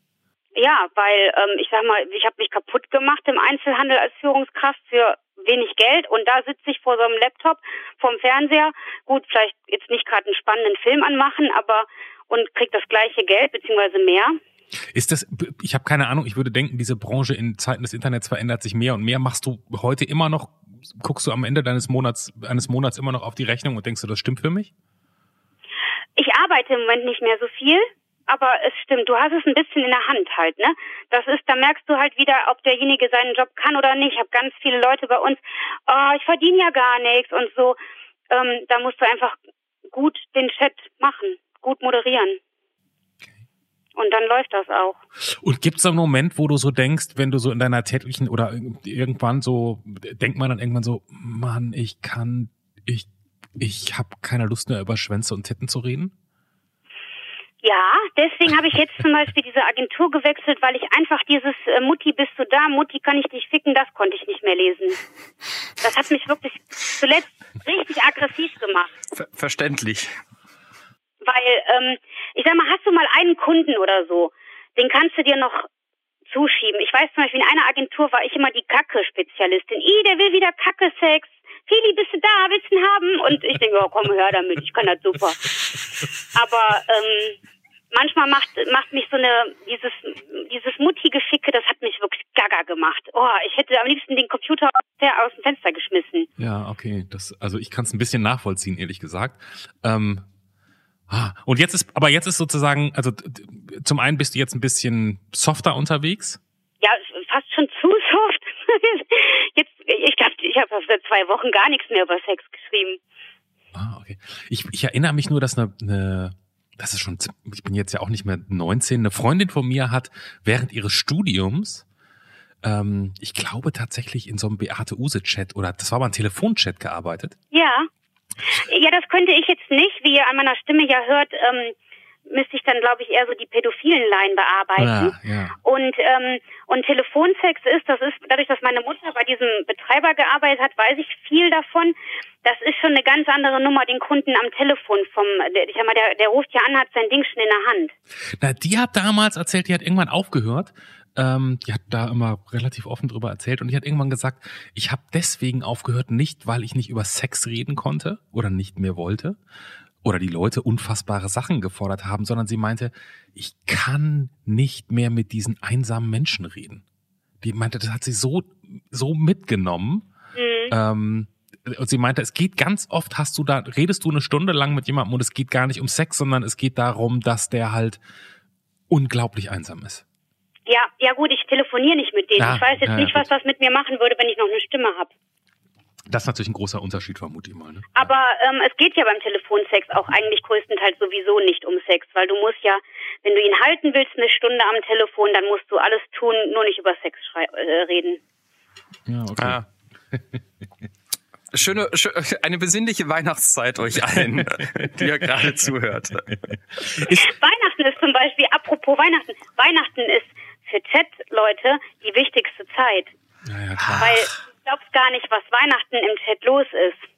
Ja, weil ähm, ich sag mal, ich habe mich kaputt gemacht im Einzelhandel als Führungskraft für wenig Geld und da sitze ich vor so einem Laptop vorm Fernseher. Gut, vielleicht jetzt nicht gerade einen spannenden Film anmachen, aber und krieg das gleiche Geld beziehungsweise mehr.
Ist das, ich habe keine Ahnung, ich würde denken, diese Branche in Zeiten des Internets verändert sich mehr und mehr. Machst du heute immer noch, guckst du am Ende deines Monats, eines Monats immer noch auf die Rechnung und denkst du, das stimmt für mich?
Ich arbeite im Moment nicht mehr so viel, aber es stimmt, du hast es ein bisschen in der Hand halt, ne? Das ist, da merkst du halt wieder, ob derjenige seinen Job kann oder nicht. Ich habe ganz viele Leute bei uns, oh, ich verdiene ja gar nichts und so. Ähm, da musst du einfach gut den Chat machen, gut moderieren. Und dann läuft das auch.
Und gibt es einen Moment, wo du so denkst, wenn du so in deiner täglichen oder irgendwann so, denkt man dann irgendwann so, Mann, ich kann, ich, ich habe keine Lust mehr über Schwänze und Titten zu reden?
Ja, deswegen habe ich jetzt zum Beispiel diese Agentur gewechselt, weil ich einfach dieses äh, Mutti bist du da, Mutti kann ich dich ficken, das konnte ich nicht mehr lesen. Das hat mich wirklich zuletzt richtig aggressiv gemacht.
Ver verständlich.
Weil, ähm, ich sag mal, hast du mal einen Kunden oder so, den kannst du dir noch zuschieben. Ich weiß zum Beispiel, in einer Agentur war ich immer die Kacke-Spezialistin. I, der will wieder Kacke-Sex. Feli, bist du da? Willst du ihn haben? Und ich denke, oh, komm, hör damit, ich kann das super. Aber ähm, manchmal macht, macht mich so eine, dieses, dieses mutige Ficke, das hat mich wirklich gaga gemacht. Oh, ich hätte am liebsten den Computer aus dem Fenster geschmissen.
Ja, okay. Das, also ich kann es ein bisschen nachvollziehen, ehrlich gesagt. Ähm, ah, und jetzt ist, aber jetzt ist sozusagen, also zum einen bist du jetzt ein bisschen softer unterwegs.
Ja, fast schon zu soft. jetzt, ich glaube, ich habe seit zwei Wochen gar nichts mehr über Sex geschrieben.
Ah, okay. Ich, ich erinnere mich nur, dass eine, eine das ist schon, ich bin jetzt ja auch nicht mehr 19, eine Freundin von mir hat während ihres Studiums, ähm, ich glaube tatsächlich in so einem Beate Use-Chat oder das war mal ein Telefonchat gearbeitet.
Ja. Ja, das könnte ich jetzt nicht, wie ihr an meiner Stimme ja hört, ähm, müsste ich dann, glaube ich, eher so die pädophilen Line bearbeiten.
Ja, ja.
Und, ähm, und Telefonsex ist, das ist, dadurch, dass meine Mutter bei diesem Betreiber gearbeitet hat, weiß ich viel davon. Das ist schon eine ganz andere Nummer, den Kunden am Telefon vom, ich sag mal, der, der ruft ja an, hat sein Ding schon in der Hand.
Na, die hat damals erzählt, die hat irgendwann aufgehört. Ähm, die hat da immer relativ offen drüber erzählt und die hat irgendwann gesagt, ich habe deswegen aufgehört, nicht weil ich nicht über Sex reden konnte oder nicht mehr wollte, oder die Leute unfassbare Sachen gefordert haben, sondern sie meinte, ich kann nicht mehr mit diesen einsamen Menschen reden. Die meinte, das hat sie so, so mitgenommen. Mhm. Ähm, und sie meinte, es geht ganz oft, hast du da, redest du eine Stunde lang mit jemandem und es geht gar nicht um Sex, sondern es geht darum, dass der halt unglaublich einsam ist.
Ja, ja gut, ich telefoniere nicht mit denen. Ja, ich weiß jetzt ja, nicht, was das mit mir machen würde, wenn ich noch eine Stimme habe.
Das ist natürlich ein großer Unterschied, vermute ich mal. Ne?
Aber ähm, es geht ja beim Telefonsex auch eigentlich größtenteils sowieso nicht um Sex, weil du musst ja, wenn du ihn halten willst, eine Stunde am Telefon, dann musst du alles tun, nur nicht über Sex äh, reden.
Ja, okay. Ah.
Schöne, eine besinnliche Weihnachtszeit euch allen, die ihr gerade zuhört.
Weihnachten ist zum Beispiel, apropos Weihnachten, Weihnachten ist für Chat-Leute die wichtigste Zeit.
Ja, ja, klar.
Weil glaubst gar nicht, was Weihnachten im Chat los ist.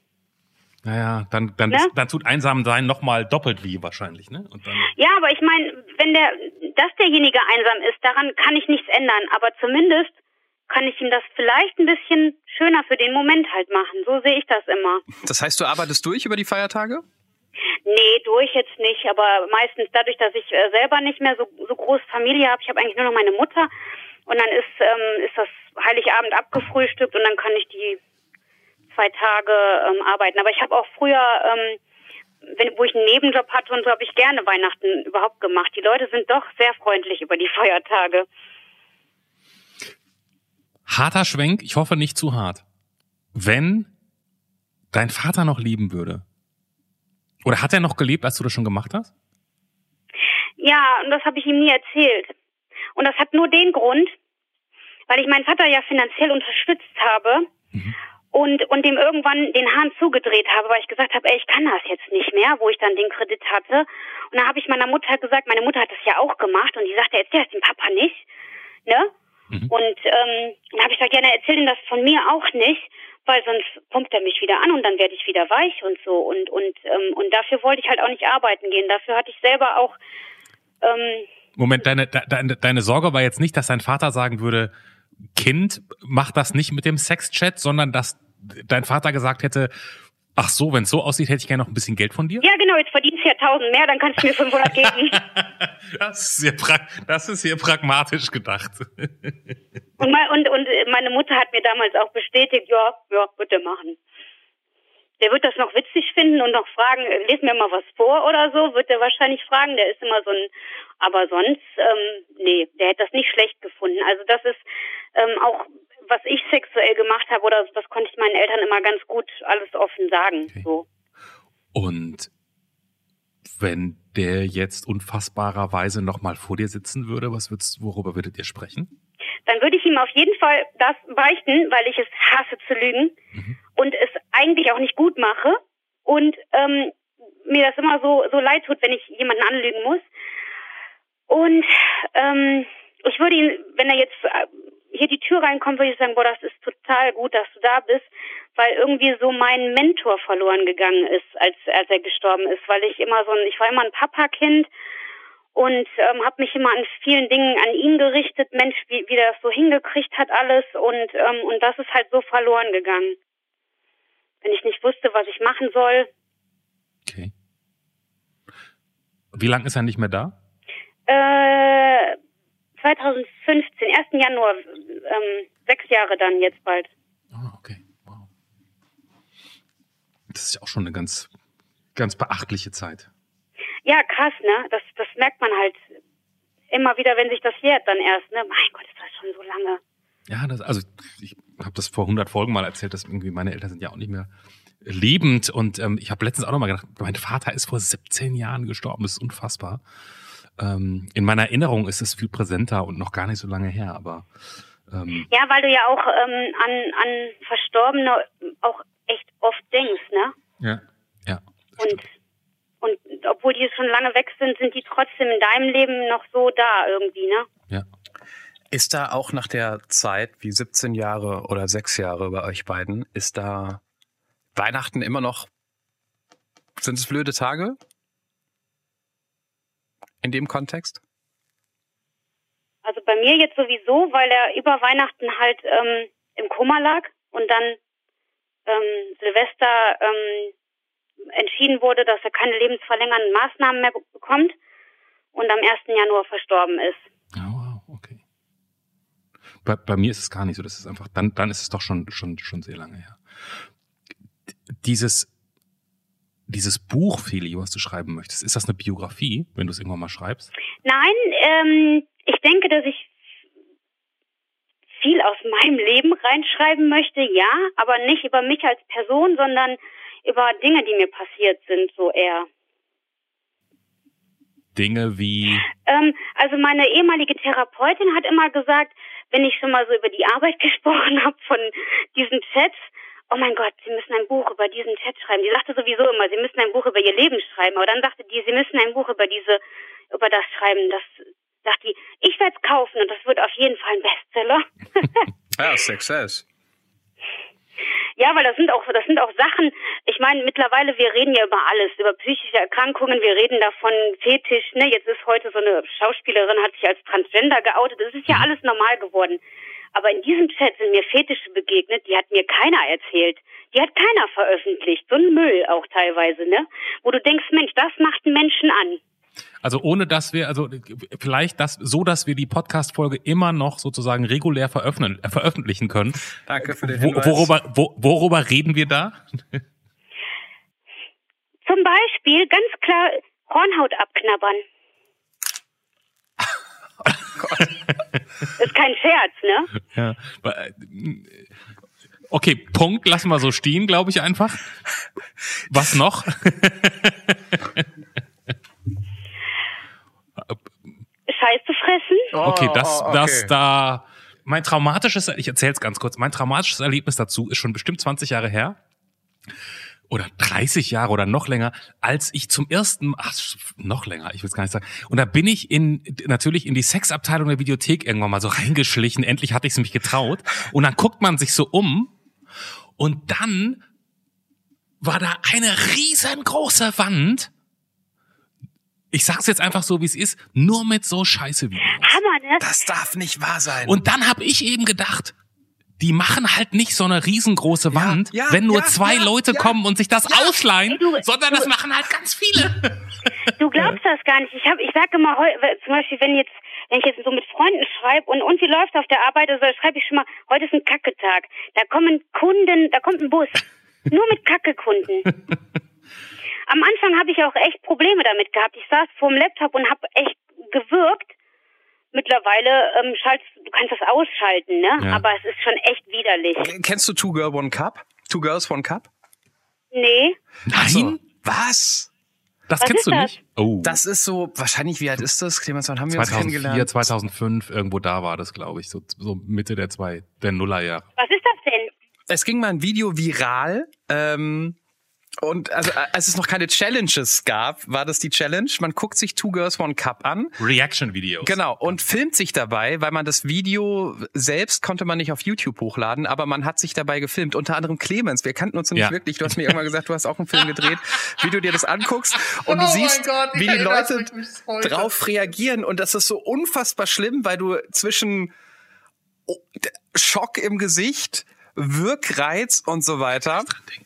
Naja, dann, dann, ne? ist, dann tut einsam sein nochmal doppelt wie wahrscheinlich, ne? Und dann
ja, aber ich meine, wenn der, dass derjenige einsam ist, daran kann ich nichts ändern. Aber zumindest kann ich ihm das vielleicht ein bisschen schöner für den Moment halt machen. So sehe ich das immer.
Das heißt, du arbeitest durch über die Feiertage?
Nee, durch jetzt nicht, aber meistens dadurch, dass ich äh, selber nicht mehr so, so groß Familie habe. Ich habe eigentlich nur noch meine Mutter und dann ist, ähm, ist das Heiligabend abgefrühstückt und dann kann ich die zwei Tage ähm, arbeiten. Aber ich habe auch früher, ähm, wenn, wo ich einen Nebenjob hatte und so, habe ich gerne Weihnachten überhaupt gemacht. Die Leute sind doch sehr freundlich über die Feiertage.
Harter Schwenk, ich hoffe nicht zu hart. Wenn dein Vater noch leben würde, oder hat er noch gelebt, als du das schon gemacht hast?
Ja, und das habe ich ihm nie erzählt. Und das hat nur den Grund, weil ich meinen Vater ja finanziell unterstützt habe mhm. und, und dem irgendwann den Hahn zugedreht habe, weil ich gesagt habe, ey, ich kann das jetzt nicht mehr, wo ich dann den Kredit hatte. Und dann habe ich meiner Mutter gesagt, meine Mutter hat das ja auch gemacht und die sagte, erzähl das dem Papa nicht. Ne? Mhm. Und ähm, dann habe ich gesagt, ja, na, erzähl ihm das von mir auch nicht, weil sonst pumpt er mich wieder an und dann werde ich wieder weich und so. Und, und, ähm, und dafür wollte ich halt auch nicht arbeiten gehen. Dafür hatte ich selber auch ähm,
Moment, deine, deine, deine Sorge war jetzt nicht, dass dein Vater sagen würde, Kind, mach das nicht mit dem Sexchat, sondern dass dein Vater gesagt hätte, ach so, wenn es so aussieht, hätte ich gerne noch ein bisschen Geld von dir?
Ja, genau, jetzt verdienst du ja 1000 mehr, dann kannst du mir 500 geben.
das, ist sehr das ist sehr pragmatisch gedacht.
und, mein, und, und meine Mutter hat mir damals auch bestätigt, ja, ja, bitte machen. Der wird das noch witzig finden und noch fragen, les mir mal was vor oder so, wird er wahrscheinlich fragen. Der ist immer so ein aber sonst, ähm, nee, der hätte das nicht schlecht gefunden. Also das ist ähm, auch, was ich sexuell gemacht habe, oder das konnte ich meinen Eltern immer ganz gut alles offen sagen. Okay. So.
Und Wenn der jetzt unfassbarerweise nochmal vor dir sitzen würde, was würdest, worüber würdet ihr sprechen?
Dann würde ich ihm auf jeden Fall das beichten, weil ich es hasse zu lügen mhm. und es eigentlich auch nicht gut mache und ähm, mir das immer so so leid tut, wenn ich jemanden anlügen muss. Und ähm, ich würde ihn, wenn er jetzt äh, hier die Tür reinkommt, würde ich sagen, boah, das ist total gut, dass du da bist, weil irgendwie so mein Mentor verloren gegangen ist, als, als er gestorben ist, weil ich immer so ein, ich war immer ein Papakind und ähm, habe mich immer an vielen Dingen an ihn gerichtet, Mensch, wie, wie der das so hingekriegt hat alles und ähm, und das ist halt so verloren gegangen. Wenn ich nicht wusste, was ich machen soll.
Okay. Wie lange ist er nicht mehr da?
Äh, 2015, 1. Januar, ähm, sechs Jahre dann jetzt bald.
Ah, okay. Wow. Das ist ja auch schon eine ganz, ganz beachtliche Zeit.
Ja, krass, ne? Das, das merkt man halt immer wieder, wenn sich das jährt dann erst, ne? Mein Gott, ist das schon so lange.
Ja, das, also ich habe das vor 100 Folgen mal erzählt, dass irgendwie meine Eltern sind ja auch nicht mehr lebend und ähm, ich habe letztens auch noch mal gedacht, mein Vater ist vor 17 Jahren gestorben, das ist unfassbar ähm, in meiner Erinnerung ist es viel präsenter und noch gar nicht so lange her, aber
ähm, ja, weil du ja auch ähm, an, an Verstorbene auch echt oft denkst, ne?
Ja, ja.
Und, und obwohl die schon lange weg sind, sind die trotzdem in deinem Leben noch so da irgendwie, ne?
Ja.
Ist da auch nach der Zeit, wie 17 Jahre oder sechs Jahre bei euch beiden, ist da Weihnachten immer noch, sind es blöde Tage? in dem Kontext?
Also bei mir jetzt sowieso, weil er über Weihnachten halt ähm, im Koma lag und dann ähm, Silvester ähm, entschieden wurde, dass er keine lebensverlängernden Maßnahmen mehr bekommt und am 1. Januar verstorben ist.
Oh, wow, okay. Bei, bei mir ist es gar nicht so. Das ist einfach, dann, dann ist es doch schon, schon, schon sehr lange her. Dieses dieses Buch, Feli, was du schreiben möchtest, ist das eine Biografie, wenn du es irgendwann mal schreibst?
Nein, ähm, ich denke, dass ich viel aus meinem Leben reinschreiben möchte, ja, aber nicht über mich als Person, sondern über Dinge, die mir passiert sind, so eher.
Dinge wie?
Ähm, also meine ehemalige Therapeutin hat immer gesagt, wenn ich schon mal so über die Arbeit gesprochen habe von diesen Chats, oh mein Gott, Sie müssen ein Buch über diesen Chat schreiben. Die sagte sowieso immer, Sie müssen ein Buch über Ihr Leben schreiben. Aber dann sagte die, Sie müssen ein Buch über diese, über das schreiben. Das sagt die, ich werde es kaufen und das wird auf jeden Fall ein Bestseller.
ja, Success.
Ja, weil das sind auch das sind auch Sachen. Ich meine, mittlerweile wir reden ja über alles, über psychische Erkrankungen. Wir reden davon Fetisch. Ne, jetzt ist heute so eine Schauspielerin hat sich als Transgender geoutet. Das ist ja alles normal geworden. Aber in diesem Chat sind mir Fetische begegnet, die hat mir keiner erzählt. Die hat keiner veröffentlicht. So ein Müll auch teilweise, ne? Wo du denkst, Mensch, das macht einen Menschen an.
Also ohne dass wir, also vielleicht das, so dass wir die Podcast-Folge immer noch sozusagen regulär veröffentlichen, äh, veröffentlichen können.
Danke für den Hinweis.
worüber, wo, worüber reden wir da?
Zum Beispiel ganz klar Hornhaut abknabbern. Gott. ist kein Scherz, ne?
Ja. Okay, Punkt, lassen wir so stehen, glaube ich einfach. Was noch?
Scheiße fressen.
Okay, das, oh, okay. das da. Mein traumatisches, ich erzähle es ganz kurz, mein traumatisches Erlebnis dazu ist schon bestimmt 20 Jahre her oder 30 Jahre oder noch länger, als ich zum ersten, ach, noch länger, ich will es gar nicht sagen. Und da bin ich in natürlich in die Sexabteilung der Videothek irgendwann mal so reingeschlichen. Endlich hatte ich es mich getraut. Und dann guckt man sich so um und dann war da eine riesengroße Wand. Ich sag's jetzt einfach so, wie es ist, nur mit so Scheiße Videos.
Hammer, ne?
Das darf nicht wahr sein.
Und dann habe ich eben gedacht, die machen halt nicht so eine riesengroße Wand, ja, ja, wenn nur ja, zwei Leute kommen und sich das ausleihen, du, sondern du, das machen halt ganz viele.
Du glaubst das gar nicht. Ich habe, ich sage immer, zum Beispiel, wenn jetzt, wenn ich jetzt so mit Freunden schreibe und und wie läuft auf der Arbeit, also schreibe ich schon mal, heute ist ein Kacketag. Da kommen Kunden, da kommt ein Bus, nur mit Kackekunden. Am Anfang habe ich auch echt Probleme damit gehabt. Ich saß vor dem Laptop und habe echt gewirkt mittlerweile ähm, schaltest du kannst das ausschalten, ne? Ja. Aber es ist schon echt widerlich.
Kennst du Two Girl One Cup? Two Girls One Cup?
Nee.
Nein? Also,
was?
Das
Was
kennst du
das?
nicht? Oh.
Das ist so, wahrscheinlich, wie alt ist das? Clemens, wann haben wir uns
2004,
kennengelernt?
2005, irgendwo da war das, glaube ich, so, so Mitte der zwei, der Nullerjahre.
Was ist das denn?
Es ging mal ein Video viral. Ähm, und also äh, als es noch keine Challenges gab, war das die Challenge. Man guckt sich Two Girls One Cup an.
Reaction-Videos.
Genau, und filmt sich dabei, weil man das Video selbst konnte man nicht auf YouTube hochladen, aber man hat sich dabei gefilmt. Unter anderem Clemens, wir kannten uns noch nicht
Ja.
wirklich. Du hast mir irgendwann gesagt, du hast auch einen Film gedreht, wie du dir das anguckst
Oh
und du siehst, wie die Leute drauf reagieren. Und das ist so unfassbar schlimm, weil du zwischen oh, Schock im Gesicht, Wirkreiz und so weiter.
Ich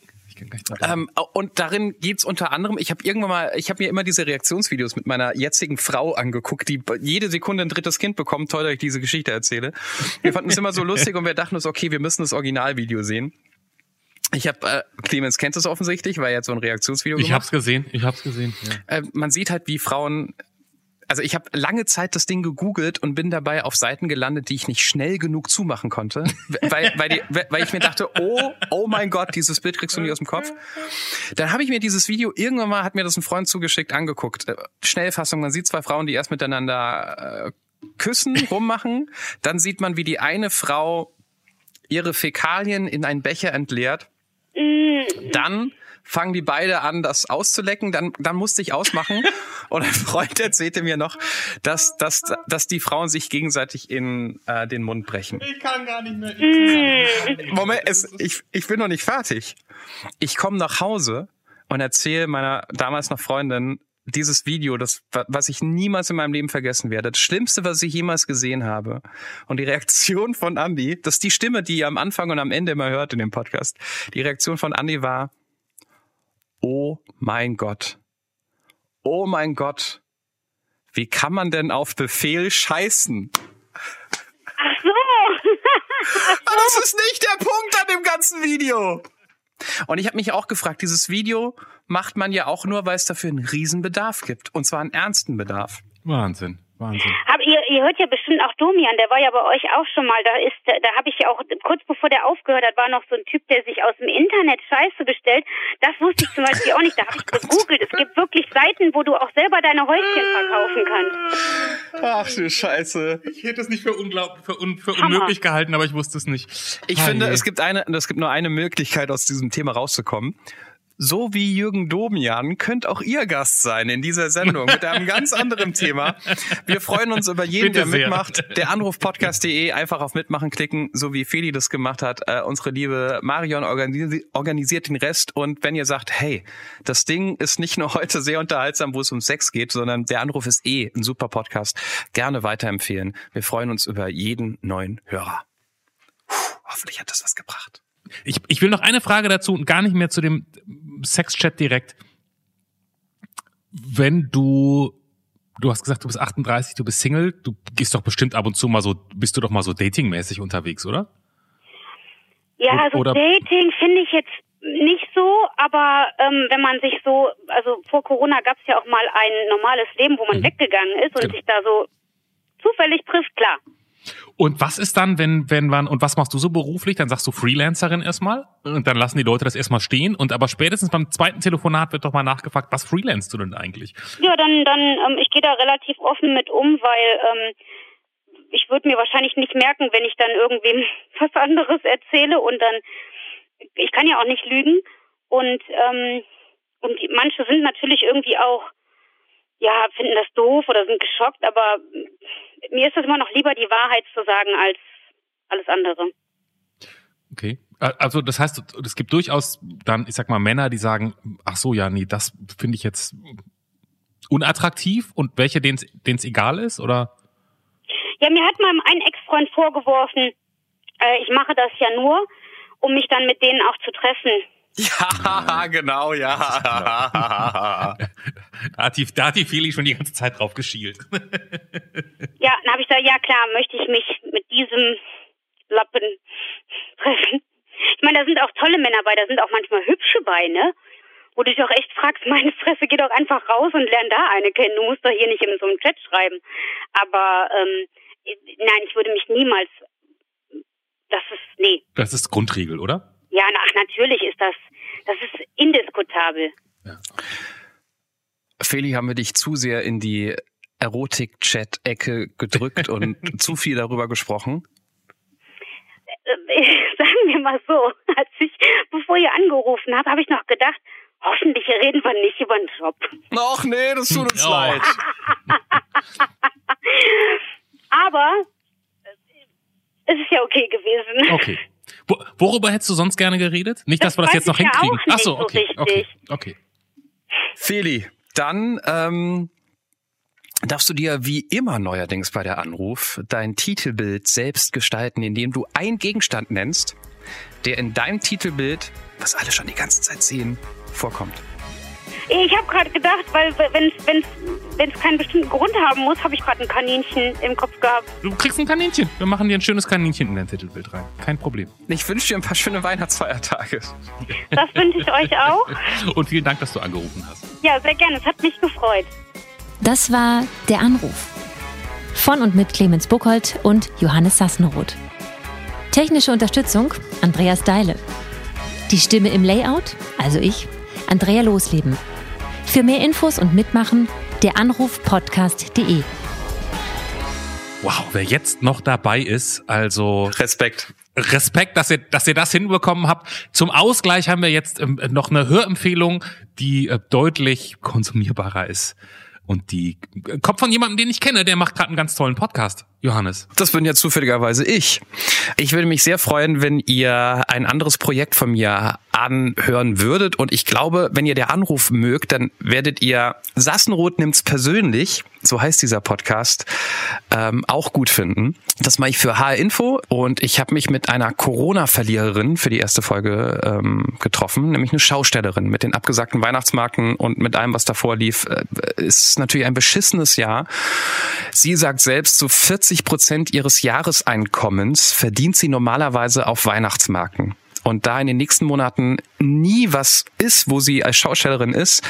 Ähm, und darin geht's unter anderem, ich habe irgendwann mal, ich habe mir immer diese Reaktionsvideos mit meiner jetzigen Frau angeguckt, die jede Sekunde ein drittes Kind bekommt. Toll, dass ich diese Geschichte erzähle. Wir fanden es immer so lustig und wir dachten uns, okay, wir müssen das Originalvideo sehen. Ich habe, äh, Clemens kennt es offensichtlich, weil er jetzt so ein Reaktionsvideo
ich
gemacht
hab's gesehen, ich hab's gesehen. Ja.
äh, man sieht halt, wie Frauen. Also ich habe lange Zeit das Ding gegoogelt und bin dabei auf Seiten gelandet, die ich nicht schnell genug zumachen konnte, weil, weil, die, weil ich mir dachte, oh, oh mein Gott, dieses Bild kriegst du nicht aus dem Kopf. Dann habe ich mir dieses Video irgendwann mal, hat mir das ein Freund zugeschickt, angeguckt. Äh, Schnellfassung, man sieht zwei Frauen, die erst miteinander äh, küssen, rummachen. Dann sieht man, wie die eine Frau ihre Fäkalien in einen Becher entleert. Dann fangen die beide an, das auszulecken. Dann, dann musste ich ausmachen. Und ein Freund erzählte mir noch, dass, dass, dass die Frauen sich gegenseitig in äh, den Mund brechen.
Ich kann gar nicht mehr.
Moment, es, ich, ich bin noch nicht fertig. Ich komme nach Hause und erzähle meiner damals noch Freundin dieses Video, das, was ich niemals in meinem Leben vergessen werde. Das Schlimmste, was ich jemals gesehen habe. Und die Reaktion von Andy, das ist die Stimme, die ihr am Anfang und am Ende immer hört in dem Podcast. Die Reaktion von Andy war, oh mein Gott. Oh mein Gott. Wie kann man denn auf Befehl scheißen?
Ach so.
Aber das ist nicht der Punkt an dem ganzen Video. Und ich habe mich auch gefragt, dieses Video macht man ja auch nur, weil es dafür einen Riesenbedarf gibt. Und zwar einen ernsten Bedarf.
Wahnsinn, Wahnsinn.
Aber ihr, ihr hört ja bestimmt auch Domian, der war ja bei euch auch schon mal. Da ist, da habe ich ja auch kurz bevor der aufgehört hat, war noch so ein Typ, der sich aus dem Internet Scheiße bestellt. Das wusste ich zum Beispiel auch nicht. Da habe ich gegoogelt. Es gibt wirklich Seiten, wo du auch selber deine Häuschen verkaufen kannst.
Ach du Scheiße.
Ich hätte es nicht für, unglaublich, für, un, für unmöglich gehalten, aber ich wusste es nicht.
Ich
Ah,
finde,
je.
es gibt eine, es gibt nur eine Möglichkeit, aus diesem Thema rauszukommen. So wie Jürgen Domian könnt auch ihr Gast sein in dieser Sendung mit einem ganz anderen Thema. Wir freuen uns über jeden,
Bitte
der
sehr.
mitmacht. Der Anrufpodcast.de einfach auf Mitmachen klicken, so wie Feli das gemacht hat. Äh, unsere liebe Marion organisi organisiert den Rest. Und wenn ihr sagt, hey, das Ding ist nicht nur heute sehr unterhaltsam, wo es um Sex geht, sondern der Anruf ist eh ein super Podcast, gerne weiterempfehlen. Wir freuen uns über jeden neuen Hörer. Puh, hoffentlich hat das was gebracht.
Ich, ich will noch eine Frage dazu und gar nicht mehr zu dem Sexchat direkt. Wenn du, du hast gesagt, du bist 38, du bist Single, du gehst doch bestimmt ab und zu mal so, bist du doch mal so datingmäßig unterwegs, oder?
Ja, also
Oder-
Dating finde ich jetzt nicht so, aber ähm, wenn man sich so, also vor Corona gab es ja auch mal ein normales Leben, wo man
Mhm.
weggegangen ist und
Genau.
sich da so zufällig trifft, klar.
Und was ist dann, wenn, wenn man, und was machst du so beruflich? Dann sagst du Freelancerin erstmal und dann lassen die Leute das erstmal stehen und aber spätestens beim zweiten Telefonat wird doch mal nachgefragt, was freelancest du denn eigentlich?
Ja, dann, dann, ähm, ich gehe da relativ offen mit um, weil ähm, ich würde mir wahrscheinlich nicht merken, wenn ich dann irgendwem was anderes erzähle und dann, ich kann ja auch nicht lügen und ähm, und manche sind natürlich irgendwie auch, ja, finden das doof oder sind geschockt, aber mir ist es immer noch lieber, die Wahrheit zu sagen als alles andere.
Okay. Äh, Also das heißt, es gibt durchaus dann, ich sag mal, Männer, die sagen, ach so, ja, nee, das finde ich jetzt unattraktiv und welche, denen es egal ist, oder?
Ja, mir hat mal ein Ex-Freund vorgeworfen, äh, ich mache das ja nur, um mich dann mit denen auch zu treffen.
Ja, genau, ja.
Da hat die, da hat die Feli schon die ganze Zeit drauf geschielt.
Ja, dann habe ich gesagt, ja klar, möchte ich mich mit diesem Lappen treffen. Ich meine, da sind auch tolle Männer bei, da sind auch manchmal hübsche bei, ne? Wo du dich auch echt fragst, meine Fresse, geh doch einfach raus und lern da eine kennen. Du musst doch hier nicht in so einem Chat schreiben. Aber ähm, nein, ich würde mich niemals. Das ist nee.
Das ist Grundregel, oder?
Ja, ach natürlich ist das. Das ist indiskutabel.
Feli, haben wir dich zu sehr in die Erotik-Chat-Ecke gedrückt und zu viel darüber gesprochen?
Äh, Sagen wir mal so, als ich, bevor ihr angerufen habt, habe ich noch gedacht, hoffentlich reden wir nicht über den Job.
Ach nee, das tut uns leid.
Aber äh, es ist ja okay gewesen.
Okay. Wo, worüber hättest du sonst gerne geredet? Nicht, dass
Das
wir das jetzt noch hinkriegen. Ach so,
so
okay, okay,
richtig.
okay.
Feli, dann ähm, darfst du dir wie immer neuerdings bei der Anruf dein Titelbild selbst gestalten, indem du einen Gegenstand nennst, der in deinem Titelbild, was alle schon die ganze Zeit sehen, vorkommt.
Ich habe gerade gedacht, weil wenn es keinen bestimmten Grund haben muss, habe ich gerade ein Kaninchen im Kopf gehabt.
Du kriegst ein Kaninchen. Wir machen dir ein schönes Kaninchen in dein Titelbild rein. Kein Problem.
Ich wünsche dir ein paar schöne Weihnachtsfeiertage.
Das wünsche ich euch auch.
Und vielen Dank, dass du angerufen hast.
Ja, sehr gerne. Es hat mich gefreut.
Das war Der Anruf. Von und mit Clemens Buchholz und Johannes Sassenroth. Technische Unterstützung Andreas Deile. Die Stimme im Layout, also ich, Andrea Losleben. Für mehr Infos und Mitmachen der Anrufpodcast.de.
Wow, wer jetzt noch dabei ist, also
Respekt.
Respekt, dass ihr, dass ihr das hinbekommen habt. Zum Ausgleich haben wir jetzt ähm, noch eine Hörempfehlung, die äh, deutlich konsumierbarer ist. Und die äh, kommt von jemandem, den ich kenne, der macht gerade einen ganz tollen Podcast. Johannes.
Das bin ja zufälligerweise ich. Ich würde mich sehr freuen, wenn ihr ein anderes Projekt von mir anhören würdet. Und ich glaube, wenn ihr der Anruf mögt, dann werdet ihr Sassenroth nimmt's persönlich, so heißt dieser Podcast, ähm, auch gut finden. Das mache ich für HR Info und ich habe mich mit einer Corona-Verliererin für die erste Folge ähm, getroffen, nämlich eine Schaustellerin mit den abgesagten Weihnachtsmarken und mit allem, was davor lief. Äh, ist natürlich ein beschissenes Jahr. Sie sagt selbst, so 40 Prozent ihres Jahreseinkommens verdient sie normalerweise auf Weihnachtsmarken. Und da in den nächsten Monaten nie was ist, wo sie als Schaustellerin ist,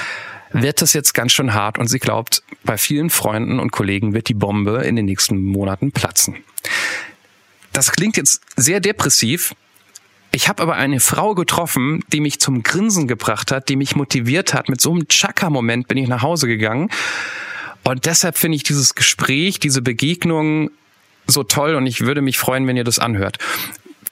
wird das jetzt ganz schön hart und sie glaubt, bei vielen Freunden und Kollegen wird die Bombe in den nächsten Monaten platzen. Das klingt jetzt sehr depressiv. Ich habe aber eine Frau getroffen, die mich zum Grinsen gebracht hat, die mich motiviert hat. Mit so einem Chaka-Moment bin ich nach Hause gegangen. Und deshalb finde ich dieses Gespräch, diese Begegnung so toll und ich würde mich freuen, wenn ihr das anhört.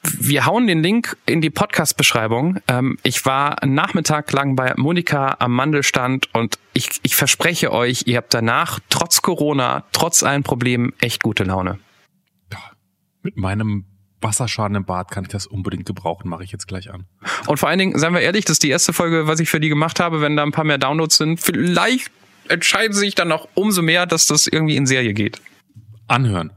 Wir hauen den Link in die Podcast-Beschreibung. Ähm, ich war einen Nachmittag lang bei Monika am Mandelstand und ich, ich verspreche euch, ihr habt danach trotz Corona, trotz allen Problemen echt gute Laune.
Ja, mit meinem Wasserschaden im Bad kann ich das unbedingt gebrauchen, mache ich jetzt gleich an.
Und vor allen Dingen, seien wir ehrlich, das ist die erste Folge, was ich für die gemacht habe. Wenn da ein paar mehr Downloads sind, vielleicht entscheiden sie sich dann noch umso mehr, dass das irgendwie in Serie geht.
Anhören.